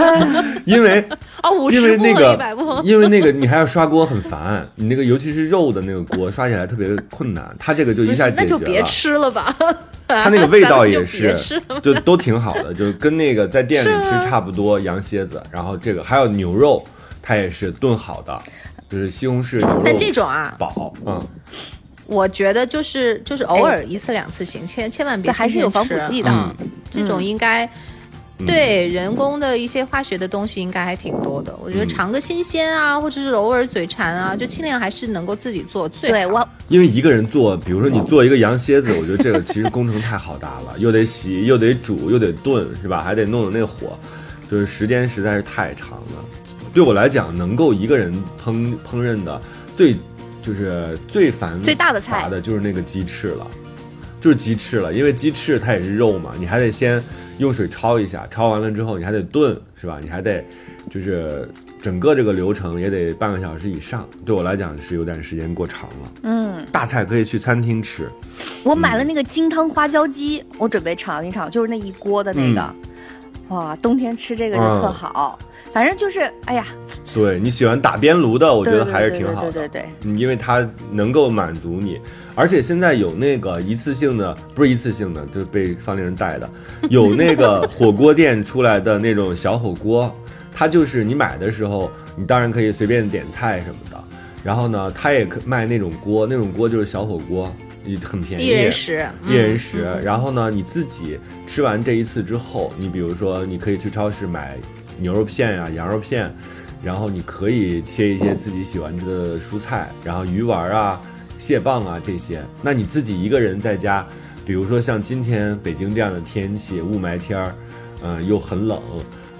因为 哦五十步一百步，因为那个你还要刷锅很烦，你那个尤其是肉的那个锅刷起来特别困难，它这个就一下解决了。那就别吃了吧，它那个味道也是，就都挺好的，就跟那个在店里吃差不多。羊蝎子，然后这个还有牛肉，它也是炖好的，就是西红柿牛肉。但这种啊，饱嗯。我觉得就是就是偶尔一次两次行，千千万别还是有防腐剂的。这种应该对人工的一些化学的东西应该还挺多的。我觉得尝个新鲜啊，或者是偶尔嘴馋啊，就尽量还是能够自己做最好。对我，因为一个人做，比如说你做一个羊蝎子，我觉得这个其实工程太浩大了，又得洗，又得煮，又得炖，是吧？还得弄的那火，就是时间实在是太长了。对我来讲，能够一个人烹烹饪的最。就是最烦最大的菜的就是那个鸡翅了，就是鸡翅了，因为鸡翅它也是肉嘛，你还得先用水焯一下，焯完了之后你还得炖，是吧？你还得就是整个这个流程也得半个小时以上，对我来讲是有点时间过长了。嗯，大菜可以去餐厅吃。我买了那个金汤花椒鸡，我准备尝一尝，就是那一锅的那个，哇，冬天吃这个就特好。反正就是，哎呀，对你喜欢打边炉的，我觉得还是挺好的，对对因为它能够满足你，而且现在有那个一次性的，不是一次性的，就是被方令人带的，有那个火锅店出来的那种小火锅，它就是你买的时候，你当然可以随便点菜什么的，然后呢，它也可卖那种锅，那种锅就是小火锅，也很便宜，一人食，一人食，然后呢，你自己吃完这一次之后，你比如说你可以去超市买。牛肉片呀，羊肉片，然后你可以切一些自己喜欢吃的蔬菜，然后鱼丸啊、蟹棒啊这些。那你自己一个人在家，比如说像今天北京这样的天气，雾霾天儿，嗯，又很冷，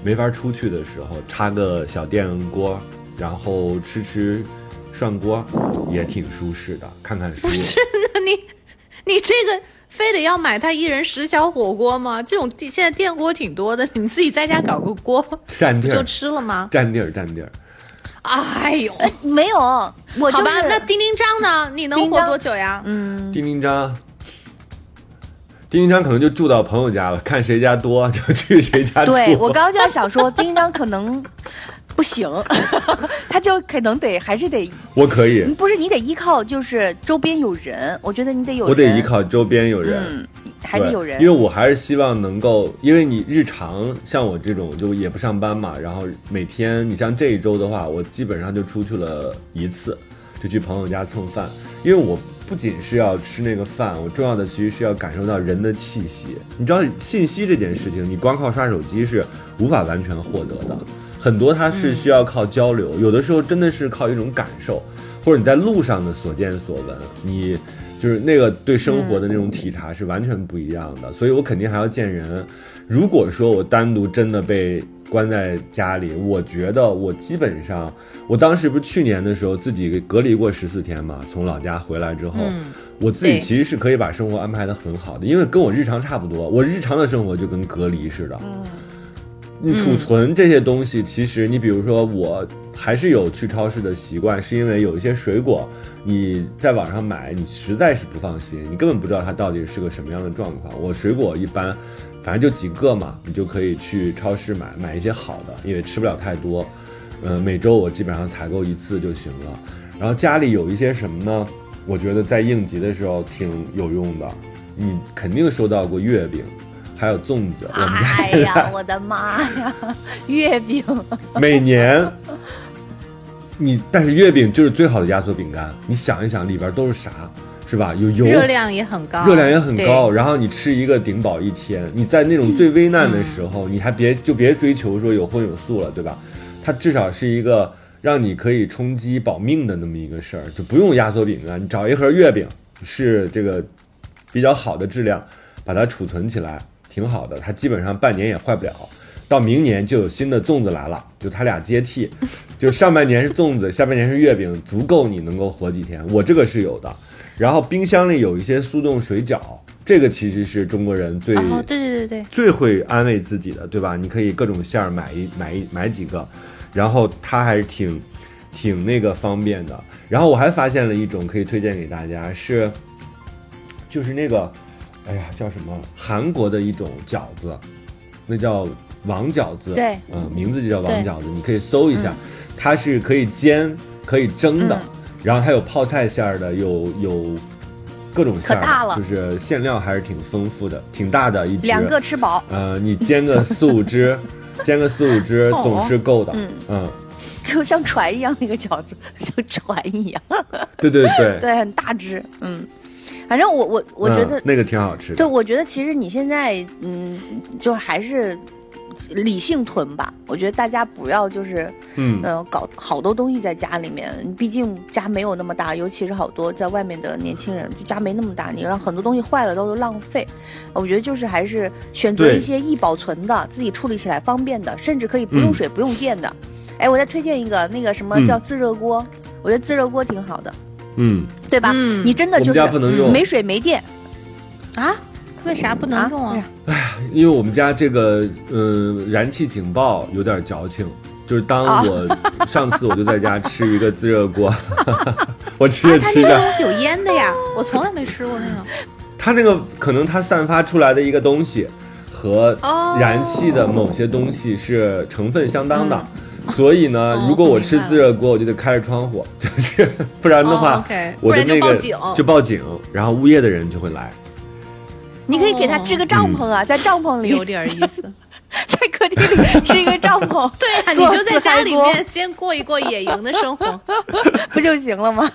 没法出去的时候，插个小电锅，然后吃吃涮锅，也挺舒适的。看看书。不是，那你，你这个。非得要买他一人十小火锅吗？这种现在电锅挺多的，你自己在家搞个锅，占地就吃了吗？占地儿，占地儿。哎呦，没有，我好吧。那丁丁张呢？你能活多久呀？嗯，丁丁张，丁丁张可能就住到朋友家了，看谁家多就去谁家住。对我刚刚就在想说，丁丁张可能。不行，他就可能得还是得，我可以，不是你得依靠，就是周边有人，我觉得你得有，我得依靠周边有人，还得有人，因为我还是希望能够，因为你日常像我这种就也不上班嘛，然后每天你像这一周的话，我基本上就出去了一次，就去朋友家蹭饭，因为我不仅是要吃那个饭，我重要的其实是要感受到人的气息，你知道信息这件事情，你光靠刷手机是无法完全获得的。很多它是需要靠交流，有的时候真的是靠一种感受，或者你在路上的所见所闻，你就是那个对生活的那种体察是完全不一样的。所以我肯定还要见人。如果说我单独真的被关在家里，我觉得我基本上，我当时不是去年的时候自己隔离过十四天嘛，从老家回来之后，我自己其实是可以把生活安排的很好的，因为跟我日常差不多，我日常的生活就跟隔离似的。你储存这些东西，其实你比如说，我还是有去超市的习惯，是因为有一些水果你在网上买，你实在是不放心，你根本不知道它到底是个什么样的状况。我水果一般，反正就几个嘛，你就可以去超市买，买一些好的，因为吃不了太多。嗯，每周我基本上采购一次就行了。然后家里有一些什么呢？我觉得在应急的时候挺有用的。你肯定收到过月饼。还有粽子，我们家哎呀，我的妈呀，月饼！每年，你但是月饼就是最好的压缩饼干。你想一想，里边都是啥，是吧？有油，热量也很高，热量也很高。然后你吃一个顶饱一天。你在那种最危难的时候，你还别就别追求说有荤有素了，对吧？它至少是一个让你可以充饥保命的那么一个事儿，就不用压缩饼干，你找一盒月饼，是这个比较好的质量，把它储存起来。挺好的，它基本上半年也坏不了，到明年就有新的粽子来了，就它俩接替，就上半年是粽子，下半年是月饼，足够你能够活几天。我这个是有的。然后冰箱里有一些速冻水饺，这个其实是中国人最对对对对最会安慰自己的，对吧？你可以各种馅儿买一买一买几个，然后它还是挺挺那个方便的。然后我还发现了一种可以推荐给大家，是就是那个，哎呀叫什么？韩国的一种饺子，那叫王饺子，对，嗯，名字就叫王饺子，你可以搜一下，它是可以煎可以蒸的。然后它有泡菜馅儿的，有有各种馅儿，就是馅料还是挺丰富的，挺大的一只，两个吃饱。呃，你煎个四五只，煎个四五只总是够的。嗯嗯，就像船一样那个饺子，像船一样。对对对，对，很大只。嗯，反正我我我觉得那个挺好吃的。对，我觉得其实你现在嗯，就还是。理性囤吧，我觉得大家不要就是，嗯，搞好多东西在家里面，毕竟家没有那么大，尤其是好多在外面的年轻人，就家没那么大，你让很多东西坏了都是浪费。我觉得就是还是选择一些易保存的，自己处理起来方便的，甚至可以不用水不用电的。哎，我再推荐一个，那个什么叫自热锅，我觉得自热锅挺好的，嗯，对吧？你真的就是没水没电啊。为啥不能用啊？哎呀，因为我们家这个，嗯，燃气警报有点矫情。就是当我 上次我就在家吃一个自热锅，我吃着吃着，它那个东西有烟的呀，我从来没吃过那个。它那个可能它散发出来的一个东西和燃气的某些东西是成分相当的，所以呢，如果我吃自热锅，我就得开着窗户，就是不然的话，我的那个就报警，然后物业的人就会来。你可以给他支个帐篷啊，在帐篷里。有点意思，在客厅里支一个帐篷，对啊，你就在家里面先过一过野营的生活，不就行了吗？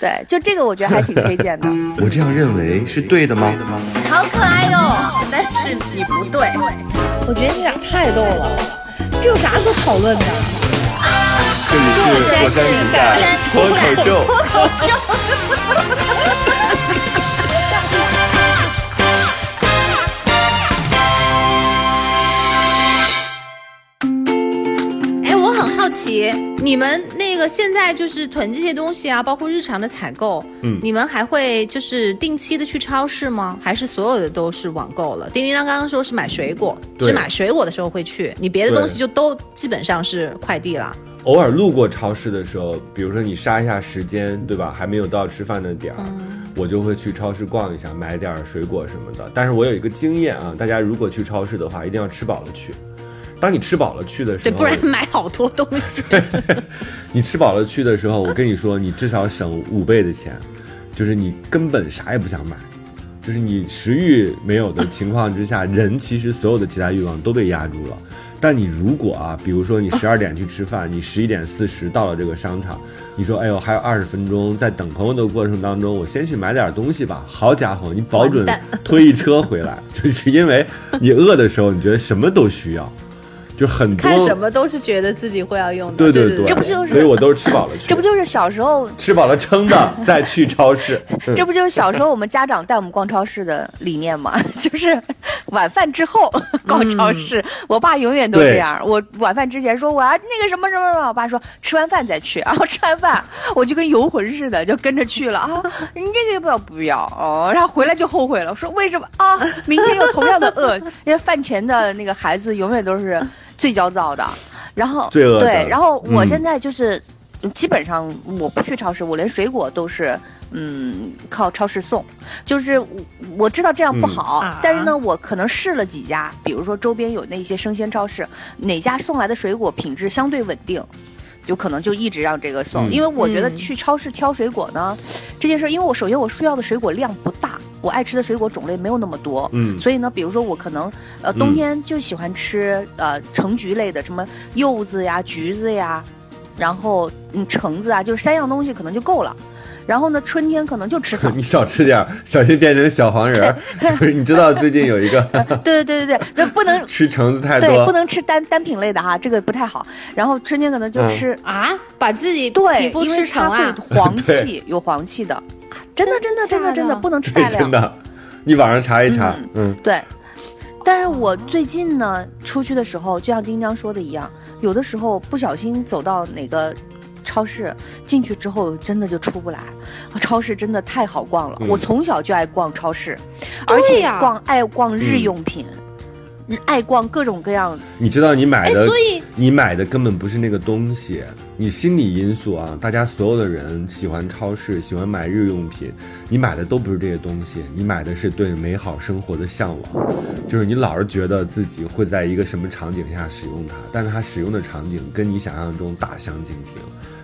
对，就这个我觉得还挺推荐的。我这样认为是对的吗？好可爱哟，但是你不对，我觉得你俩太逗了，这有啥可讨论的？这里是火山情感脱口秀。脱口秀。好奇，你们那个现在就是囤这些东西啊，包括日常的采购，嗯，你们还会就是定期的去超市吗？还是所有的都是网购了？丁丁刚刚刚说是买水果，是买水果的时候会去，你别的东西就都基本上是快递了。偶尔路过超市的时候，比如说你杀一下时间，对吧？还没有到吃饭的点儿，我就会去超市逛一下，买点水果什么的。但是我有一个经验啊，大家如果去超市的话，一定要吃饱了去。当你吃饱了去的时候，对，不然买好多东西。你吃饱了去的时候，我跟你说，你至少省五倍的钱，就是你根本啥也不想买，就是你食欲没有的情况之下，人其实所有的其他欲望都被压住了。但你如果啊，比如说你十二点去吃饭，你十一点四十到了这个商场，你说哎呦还有二十分钟，在等朋友的过程当中，我先去买点东西吧。好家伙，你保准推一车回来，就是因为你饿的时候，你觉得什么都需要。就很多看什么都是觉得自己会要用的，对对对，这不就是？所以我都是吃饱了去。这不就是小时候吃饱了撑的再去超市？这不就是小时候我们家长带我们逛超市的理念吗？就是晚饭之后逛超市。我爸永远都这样。我晚饭之前说我要那个什么什么什么，我爸说吃完饭再去。然后吃完饭我就跟游魂似的就跟着去了啊！你这个要不要？不要哦。然后回来就后悔了，说为什么啊？明天又同样的饿。因为饭前的那个孩子永远都是。最焦躁的，然后对，然后我现在就是基本上我不去超市，我连水果都是嗯靠超市送，就是我我知道这样不好，但是呢，我可能试了几家，比如说周边有那些生鲜超市，哪家送来的水果品质相对稳定，就可能就一直让这个送，因为我觉得去超市挑水果呢这件事，因为我首先我需要的水果量不大。我爱吃的水果种类没有那么多，嗯，所以呢，比如说我可能，呃，冬天就喜欢吃呃橙橘类的，什么柚子呀、橘子呀，然后嗯橙子啊，就是三样东西可能就够了。然后呢，春天可能就吃草。你少吃点，小心变成小黄人儿。就是你知道最近有一个，对对对对对，那不能吃橙子太多，对，不能吃单单品类的哈，这个不太好。然后春天可能就吃啊，把自己对皮肤吃成啊，黄气有黄气的。真的，真的，真的，真的不能吃大量。真的，你网上查一查。嗯，对。但是我最近呢，出去的时候，就像丁章说的一样，有的时候不小心走到哪个超市进去之后，真的就出不来。超市真的太好逛了，我从小就爱逛超市，而且逛爱逛日用品。爱逛各种各样，你知道你买的，所以你买的根本不是那个东西，你心理因素啊！大家所有的人喜欢超市，喜欢买日用品，你买的都不是这些东西，你买的是对美好生活的向往，就是你老是觉得自己会在一个什么场景下使用它，但是它使用的场景跟你想象中大相径庭，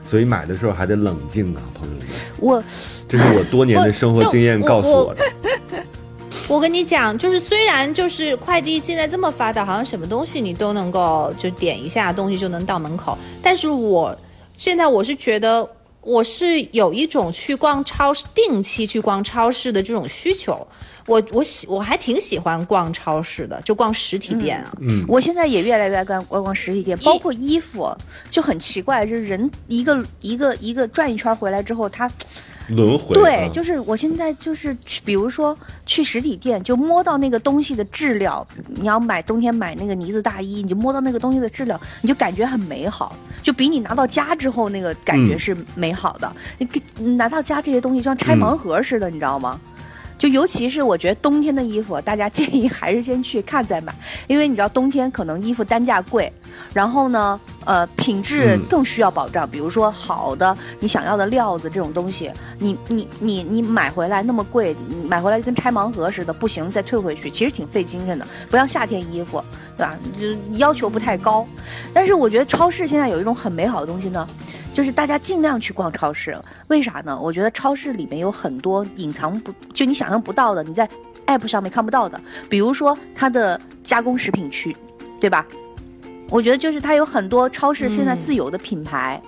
所以买的时候还得冷静啊，朋友们。我，这是我多年的生活经验告诉我的。我跟你讲，就是虽然就是快递现在这么发达，好像什么东西你都能够就点一下东西就能到门口，但是我现在我是觉得我是有一种去逛超市、定期去逛超市的这种需求。我我喜我还挺喜欢逛超市的，就逛实体店啊。嗯，我现在也越来越爱逛逛逛实体店，包括衣服就很奇怪，就是人一个一个一个转一圈回来之后，他。轮回对，就是我现在就是去，比如说去实体店，就摸到那个东西的质量。你要买冬天买那个呢子大衣，你就摸到那个东西的质量，你就感觉很美好，就比你拿到家之后那个感觉是美好的。你拿到家这些东西就像拆盲盒似的，你知道吗？就尤其是我觉得冬天的衣服，大家建议还是先去看再买，因为你知道冬天可能衣服单价贵，然后呢，呃，品质更需要保障。比如说好的你想要的料子这种东西，你你你你买回来那么贵，你买回来跟拆盲盒似的，不行再退回去，其实挺费精神的。不像夏天衣服，对吧？就要求不太高。但是我觉得超市现在有一种很美好的东西呢。就是大家尽量去逛超市，为啥呢？我觉得超市里面有很多隐藏不，就你想象不到的，你在 app 上面看不到的，比如说它的加工食品区，对吧？我觉得就是它有很多超市现在自有的品牌，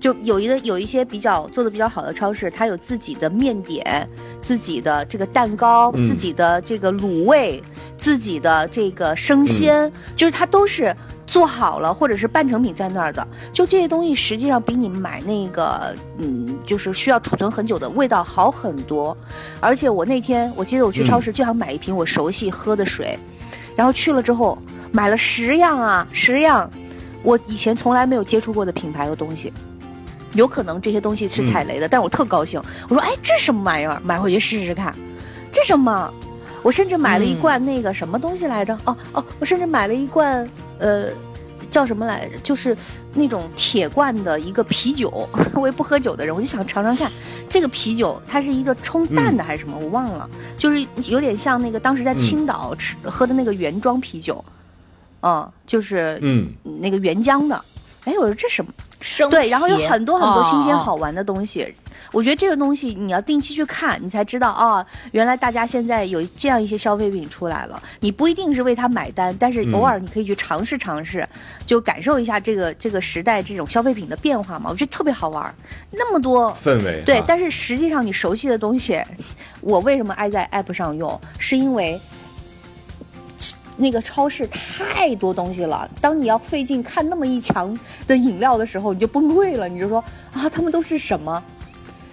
就有一个有一些比较做的比较好的超市，它有自己的面点、自己的这个蛋糕、自己的这个卤味、自己的这个生鲜，就是它都是。做好了，或者是半成品在那儿的，就这些东西实际上比你买那个，嗯，就是需要储存很久的味道好很多。而且我那天我记得我去超市就想买一瓶我熟悉喝的水，然后去了之后买了十样啊，十样，我以前从来没有接触过的品牌和东西，有可能这些东西是踩雷的，但是我特高兴，我说哎，这什么玩意儿？买回去试试看，这什么？我甚至买了一罐那个什么东西来着？哦哦，我甚至买了一罐。呃，叫什么来着？就是那种铁罐的一个啤酒。我也不喝酒的人，我就想尝尝看这个啤酒，它是一个冲淡的还是什么？我忘了，就是有点像那个当时在青岛吃喝的那个原装啤酒，嗯，就是嗯那个原浆的。哎，我说这什么生？对，然后有很多很多新鲜好玩的东西。我觉得这个东西你要定期去看，你才知道啊，原来大家现在有这样一些消费品出来了。你不一定是为它买单，但是偶尔你可以去尝试尝试，就感受一下这个这个时代这种消费品的变化嘛。我觉得特别好玩，那么多氛围。对，但是实际上你熟悉的东西，我为什么爱在 App 上用？是因为那个超市太多东西了。当你要费劲看那么一墙的饮料的时候，你就崩溃了。你就说啊，他们都是什么？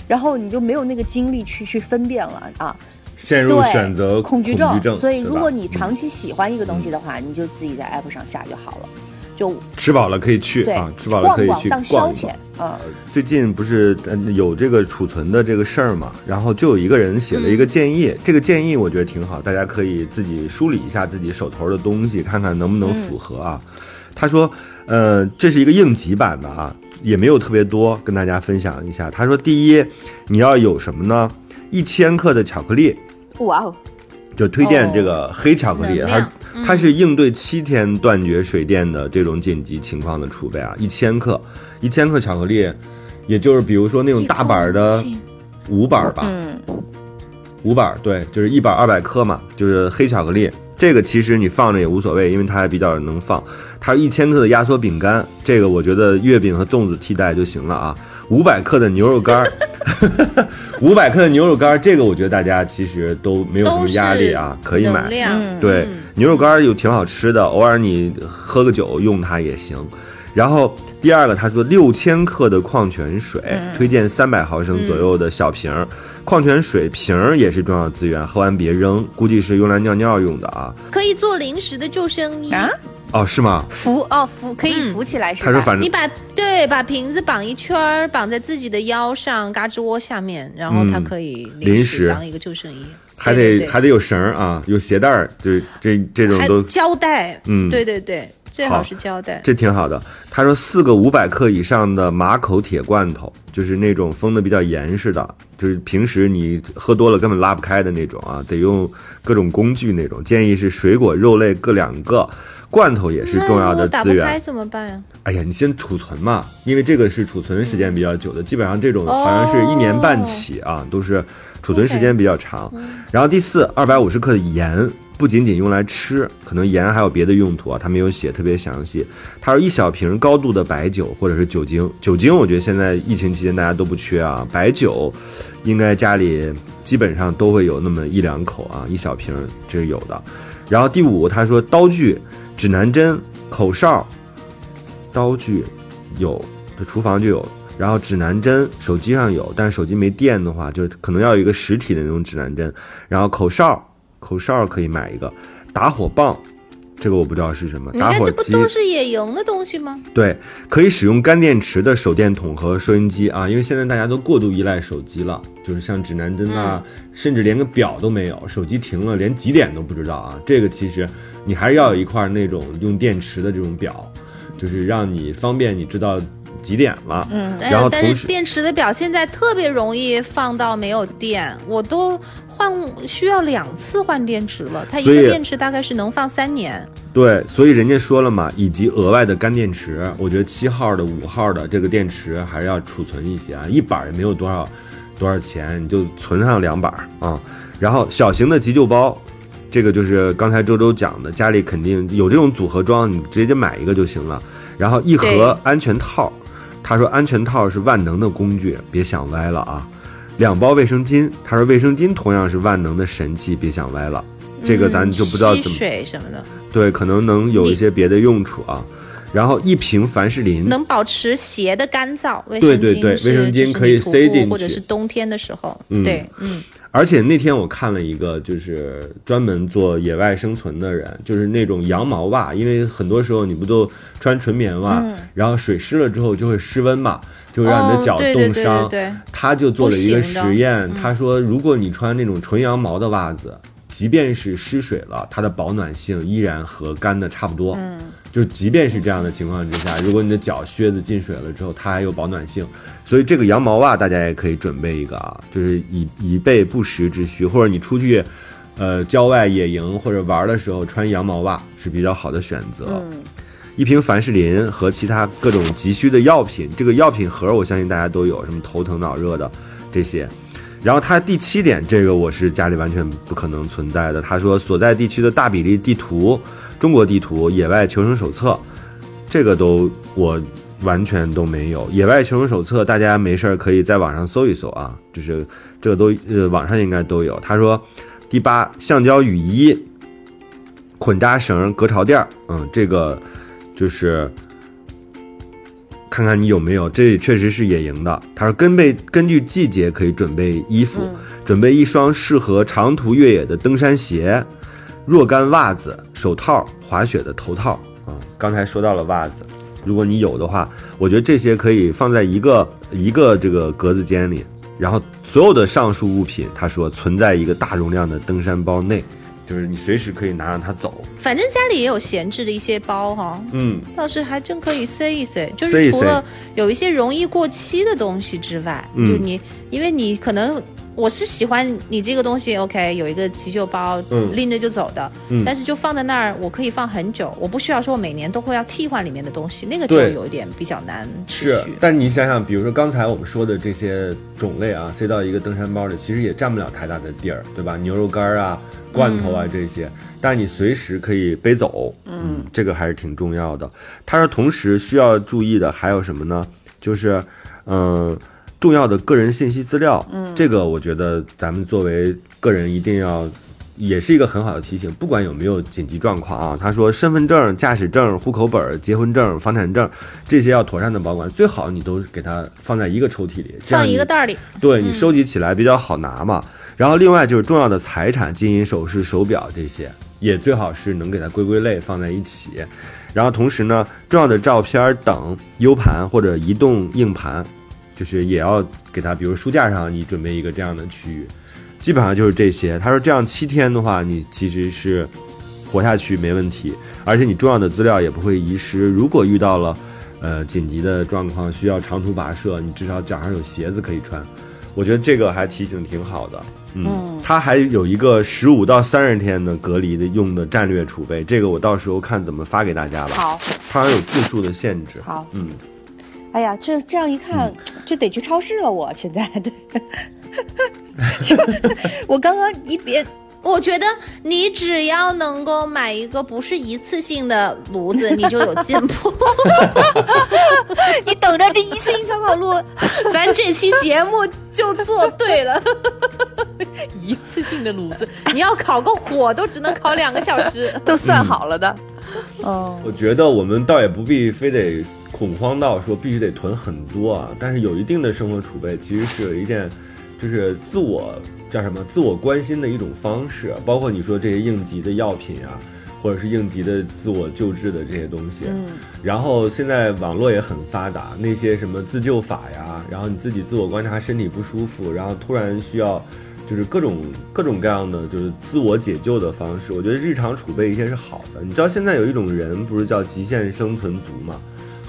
然后你就没有那个精力去去分辨了啊，陷入选择恐惧症。所以如果你长期喜欢一个东西的话，你就自己在 app 上下就好了。就吃饱了可以去啊，吃饱了可以去当消遣啊。最近不是有这个储存的这个事儿嘛？然后就有一个人写了一个建议，这个建议我觉得挺好，大家可以自己梳理一下自己手头的东西，看看能不能符合啊。他说，呃，这是一个应急版的啊。也没有特别多，跟大家分享一下。他说：“第一，你要有什么呢？一千克的巧克力，哇哦，就推荐这个黑巧克力。它它是应对七天断绝水电的这种紧急情况的储备啊。一千克，一千克巧克力，也就是比如说那种大板的五板吧，五板对，就是一板二百克嘛，就是黑巧克力。”这个其实你放着也无所谓，因为它还比较能放。它一千克的压缩饼干，这个我觉得月饼和粽子替代就行了啊。五百克的牛肉干，五百克的牛肉干，这个我觉得大家其实都没有什么压力啊，可以买。对，牛肉干又挺好吃的，偶尔你喝个酒用它也行。然后第二个，他说六千克的矿泉水，推荐三百毫升左右的小瓶儿。矿泉水瓶儿也是重要资源，喝完别扔，估计是用来尿尿用的啊。可以做临时的救生衣啊，哦，是吗？扶哦扶可以扶起来是吧？他说反正你把对把瓶子绑一圈儿，绑在自己的腰上，嘎吱窝下面，然后它可以临时当一个救生衣。还得还得有绳儿啊，有鞋带儿，就这这种都胶带。嗯，对对对，最好是胶带，这挺好的。他说四个五百克以上的马口铁罐头，就是那种封的比较严实的，就是平时你喝多了根本拉不开的那种啊，得用各种工具那种。建议是水果、肉类各两个，罐头也是重要的资源。打不开怎么办呀？哎呀，你先储存嘛，因为这个是储存时间比较久的，基本上这种好像是一年半起啊，都是。储存时间比较长，然后第四，二百五十克的盐不仅仅用来吃，可能盐还有别的用途啊，他没有写特别详细。他说一小瓶高度的白酒或者是酒精，酒精我觉得现在疫情期间大家都不缺啊，白酒应该家里基本上都会有那么一两口啊，一小瓶这是有的。然后第五，他说刀具、指南针、口哨，刀具有，这厨房就有。然后指南针手机上有，但是手机没电的话，就是可能要有一个实体的那种指南针。然后口哨，口哨可以买一个。打火棒，这个我不知道是什么。打火机，这不都是野营的东西吗？对，可以使用干电池的手电筒和收音机啊，因为现在大家都过度依赖手机了，就是像指南针啊，甚至连个表都没有，手机停了连几点都不知道啊。这个其实你还是要有一块那种用电池的这种表，就是让你方便你知道。几点了？嗯，然后但是电池的表现在特别容易放到没有电，我都换需要两次换电池了。它一个电池大概是能放三年。对，所以人家说了嘛，以及额外的干电池，我觉得七号的、五号的这个电池还是要储存一些啊，一板也没有多少多少钱，你就存上两板啊。然后小型的急救包，这个就是刚才周周讲的，家里肯定有这种组合装，你直接买一个就行了。然后一盒安全套。他说：“安全套是万能的工具，别想歪了啊！两包卫生巾，他说卫生巾同样是万能的神器，别想歪了。这个咱就不知道怎么水什么的，对，可能能有一些别的用处啊。然后一瓶凡士林能保持鞋的干燥，对对对，卫生巾可以塞进去，或者是冬天的时候，对，嗯。”而且那天我看了一个，就是专门做野外生存的人，就是那种羊毛袜，因为很多时候你不都穿纯棉袜，然后水湿了之后就会失温嘛，就让你的脚冻伤。对他就做了一个实验，他说，如果你穿那种纯羊毛的袜子。即便是失水了，它的保暖性依然和干的差不多。嗯，就即便是这样的情况之下，如果你的脚靴子进水了之后，它还有保暖性。所以这个羊毛袜大家也可以准备一个啊，就是以以备不时之需，或者你出去，呃，郊外野营或者玩的时候穿羊毛袜是比较好的选择。嗯，一瓶凡士林和其他各种急需的药品，这个药品盒我相信大家都有，什么头疼脑热的这些。然后他第七点，这个我是家里完全不可能存在的。他说所在地区的大比例地图、中国地图、野外求生手册，这个都我完全都没有。野外求生手册，大家没事儿可以在网上搜一搜啊，就是这个都呃网上应该都有。他说第八，橡胶雨衣、捆扎绳、隔潮垫儿，嗯，这个就是。看看你有没有，这确实是野营的。他说，根备根据季节可以准备衣服，准备一双适合长途越野的登山鞋，若干袜子、手套、滑雪的头套。啊，刚才说到了袜子，如果你有的话，我觉得这些可以放在一个一个这个格子间里，然后所有的上述物品，他说存在一个大容量的登山包内。就是你随时可以拿着它走，反正家里也有闲置的一些包哈，嗯，倒是还真可以塞一塞。就是除了有一些容易过期的东西之外，就你，因为你可能。我是喜欢你这个东西，OK，有一个急救包，拎着就走的。嗯，但是就放在那儿，我可以放很久，我不需要说每年都会要替换里面的东西，那个就有一点比较难持续。是，但你想想，比如说刚才我们说的这些种类啊，塞到一个登山包里，其实也占不了太大的地儿，对吧？牛肉干啊、罐头啊这些，但是你随时可以背走，嗯，这个还是挺重要的。他说，同时需要注意的还有什么呢？就是，嗯。重要的个人信息资料，嗯，这个我觉得咱们作为个人一定要，也是一个很好的提醒。不管有没有紧急状况啊，他说身份证、驾驶证、户口本、结婚证、房产证这些要妥善的保管，最好你都给它放在一个抽屉里，放一个袋里，对你收集起来比较好拿嘛。然后另外就是重要的财产、金银首饰、手表这些。也最好是能给它归归类放在一起。然后同时呢，重要的照片等 U 盘或者移动硬盘，就是也要给他，比如书架上你准备一个这样的区域。基本上就是这些。他说这样七天的话，你其实是活下去没问题，而且你重要的资料也不会遗失。如果遇到了呃紧急的状况，需要长途跋涉，你至少脚上有鞋子可以穿。我觉得这个还提醒挺好的。嗯，他还有一个十五到三十天的隔离的用的战略储备，这个我到时候看怎么发给大家吧。好，它好像有字数的限制。好，嗯。哎呀，这这样一看 就得去超市了。我现在对。我刚刚一别，我觉得你只要能够买一个不是一次性的炉子，你就有进步。你等着这一次性烧烤炉，咱这期节目就做对了。一次性的炉子，你要烤个火都只能烤两个小时，都算好了的。哦，我觉得我们倒也不必非得恐慌到说必须得囤很多啊，但是有一定的生活储备，其实是一件。就是自我叫什么？自我关心的一种方式，包括你说这些应急的药品啊，或者是应急的自我救治的这些东西。嗯。然后现在网络也很发达，那些什么自救法呀，然后你自己自我观察身体不舒服，然后突然需要，就是各种各种各样的就是自我解救的方式。我觉得日常储备一些是好的。你知道现在有一种人不是叫极限生存族吗？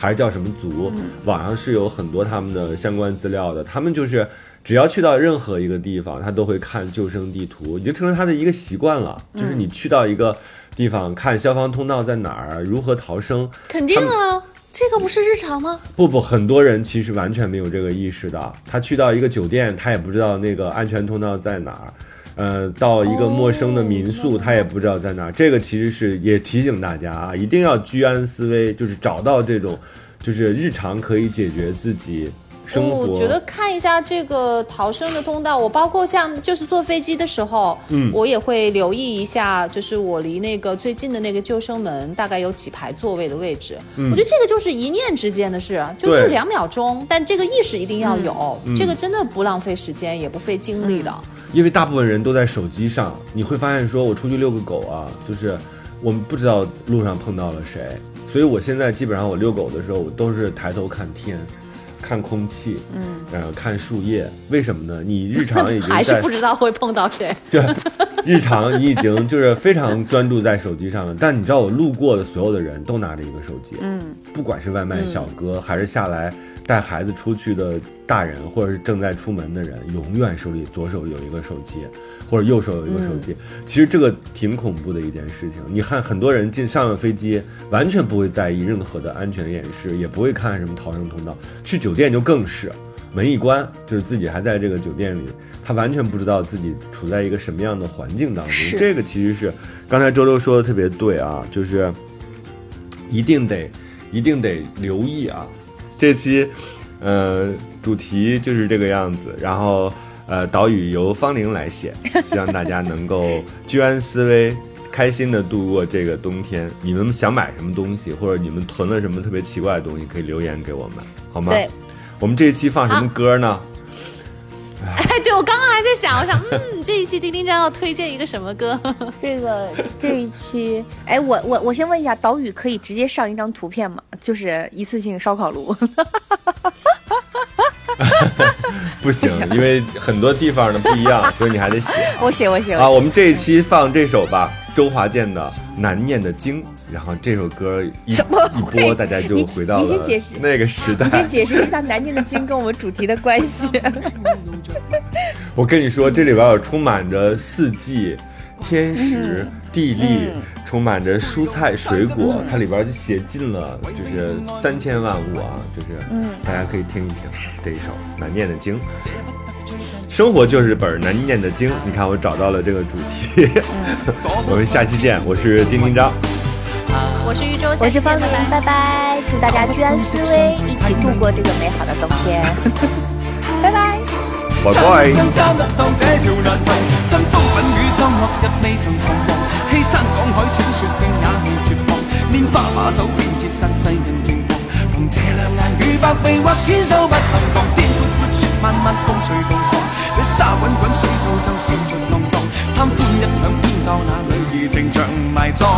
还是叫什么族？网上是有很多他们的相关资料的，他们就是。只要去到任何一个地方，他都会看救生地图，已经成了他的一个习惯了。就是你去到一个地方，看消防通道在哪儿，如何逃生。肯定啊，这个不是日常吗？不不，很多人其实完全没有这个意识的。他去到一个酒店，他也不知道那个安全通道在哪儿。呃，到一个陌生的民宿，他也不知道在哪儿。这个其实是也提醒大家啊，一定要居安思危，就是找到这种，就是日常可以解决自己。我觉得看一下这个逃生的通道，我包括像就是坐飞机的时候，嗯，我也会留意一下，就是我离那个最近的那个救生门大概有几排座位的位置。我觉得这个就是一念之间的事，就就两秒钟，但这个意识一定要有，这个真的不浪费时间也不费精力的。因为大部分人都在手机上，你会发现说，我出去遛个狗啊，就是我们不知道路上碰到了谁，所以我现在基本上我遛狗的时候，我都是抬头看天。看空气，嗯，然后看树叶，为什么呢？你日常已经 还是不知道会碰到谁，就日常你已经就是非常专注在手机上了。但你知道，我路过的所有的人都拿着一个手机，嗯，不管是外卖小哥还是下来。带孩子出去的大人，或者是正在出门的人，永远手里左手有一个手机，或者右手有一个手机。其实这个挺恐怖的一件事情。你看，很多人进上了飞机，完全不会在意任何的安全演示，也不会看什么逃生通道。去酒店就更是，门一关，就是自己还在这个酒店里，他完全不知道自己处在一个什么样的环境当中。这个其实是刚才周周说的特别对啊，就是一定得，一定得留意啊。这期，呃，主题就是这个样子。然后，呃，岛屿由方玲来写，希望大家能够居安思危，开心的度过这个冬天。你们想买什么东西，或者你们囤了什么特别奇怪的东西，可以留言给我们，好吗？对。我们这一期放什么歌呢？哎，对，我刚刚还在想，我想，嗯，这一期丁丁张要推荐一个什么歌？这个这一期，哎，我我我先问一下，岛屿可以直接上一张图片吗？就是一次性烧烤炉。不行，因为很多地方的不一样，所以你还得写。我写，我写啊。我们这一期放这首吧，周华健的《难念的经》，然后这首歌一一播，大家就回到了那个时代。你先解释一下《难念的经》跟我们主题的关系。我跟你说，这里边有充满着四季、天时、地利。充满着蔬菜水果，它里边就写尽了，就是三千万物啊，就是，嗯，大家可以听一听这一首难念的经。生活就是本难念的经，你看我找到了这个主题。我们下期见，我是丁丁张，我是玉州，我是方林，拜拜，祝大家居安思危，一起度过这个美好的冬天，拜拜，拜拜。欺山赶海，请说听也未绝望。拈花把酒，便折煞世人情狂。凭这两眼与百臂或千手不能防。天阔阔，雪漫漫，风随浪荡。这沙滚滚，水皱皱，笑着浪荡。贪欢一两，偏教那女儿。情像埋葬。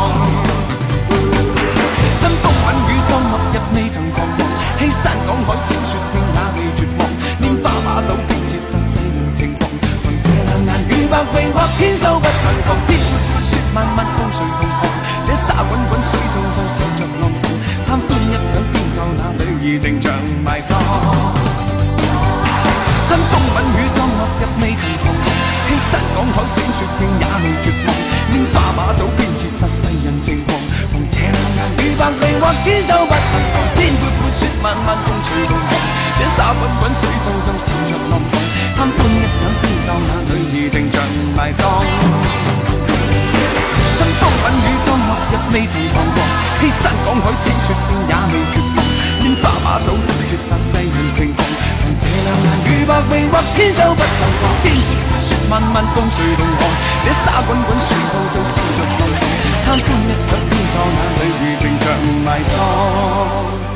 跟風吻雨裝落日未曾彷徨，欺山趕海千雪拼千手不能防。天阔阔雪漫漫共誰同航？這沙滚滚水皱皱笑着浪蕩，貪歡一晌偏教那女儿情长埋葬。跟風吻雨裝落日未曾彷徨，欺山赶海剪雪拼也未绝望。拈花把酒編切實世人情狂。凭这两眼与百臂或千手不能防。天阔阔雪漫漫共隨同航，這沙滚滚水皱皱笑着浪蕩，貪歡一晌邊夠那裏兒情像埋葬。跟風吻雨裝落日未曾彷徨，欺山趕海千雪拼也未絕望。拈花把酒斷絕殺世人情狂，憑這兩眼與百臂或千手不能防。天闊闊雪漫漫風隨同航，這沙滾滾水皱皱笑着浪蕩，貪歡一晌邊夠那裏餘情像埋葬。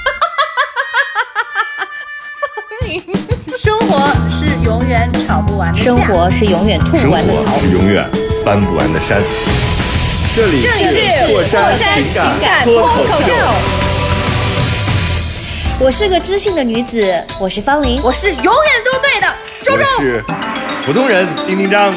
是永远吵不完的。生活是永远吐生不完的草。是永远翻不完的山。这里是破山情情感脱脱口秀，我是个知性的女子，我是方玲。我是永远都对的周我周。是普通人丁丁张。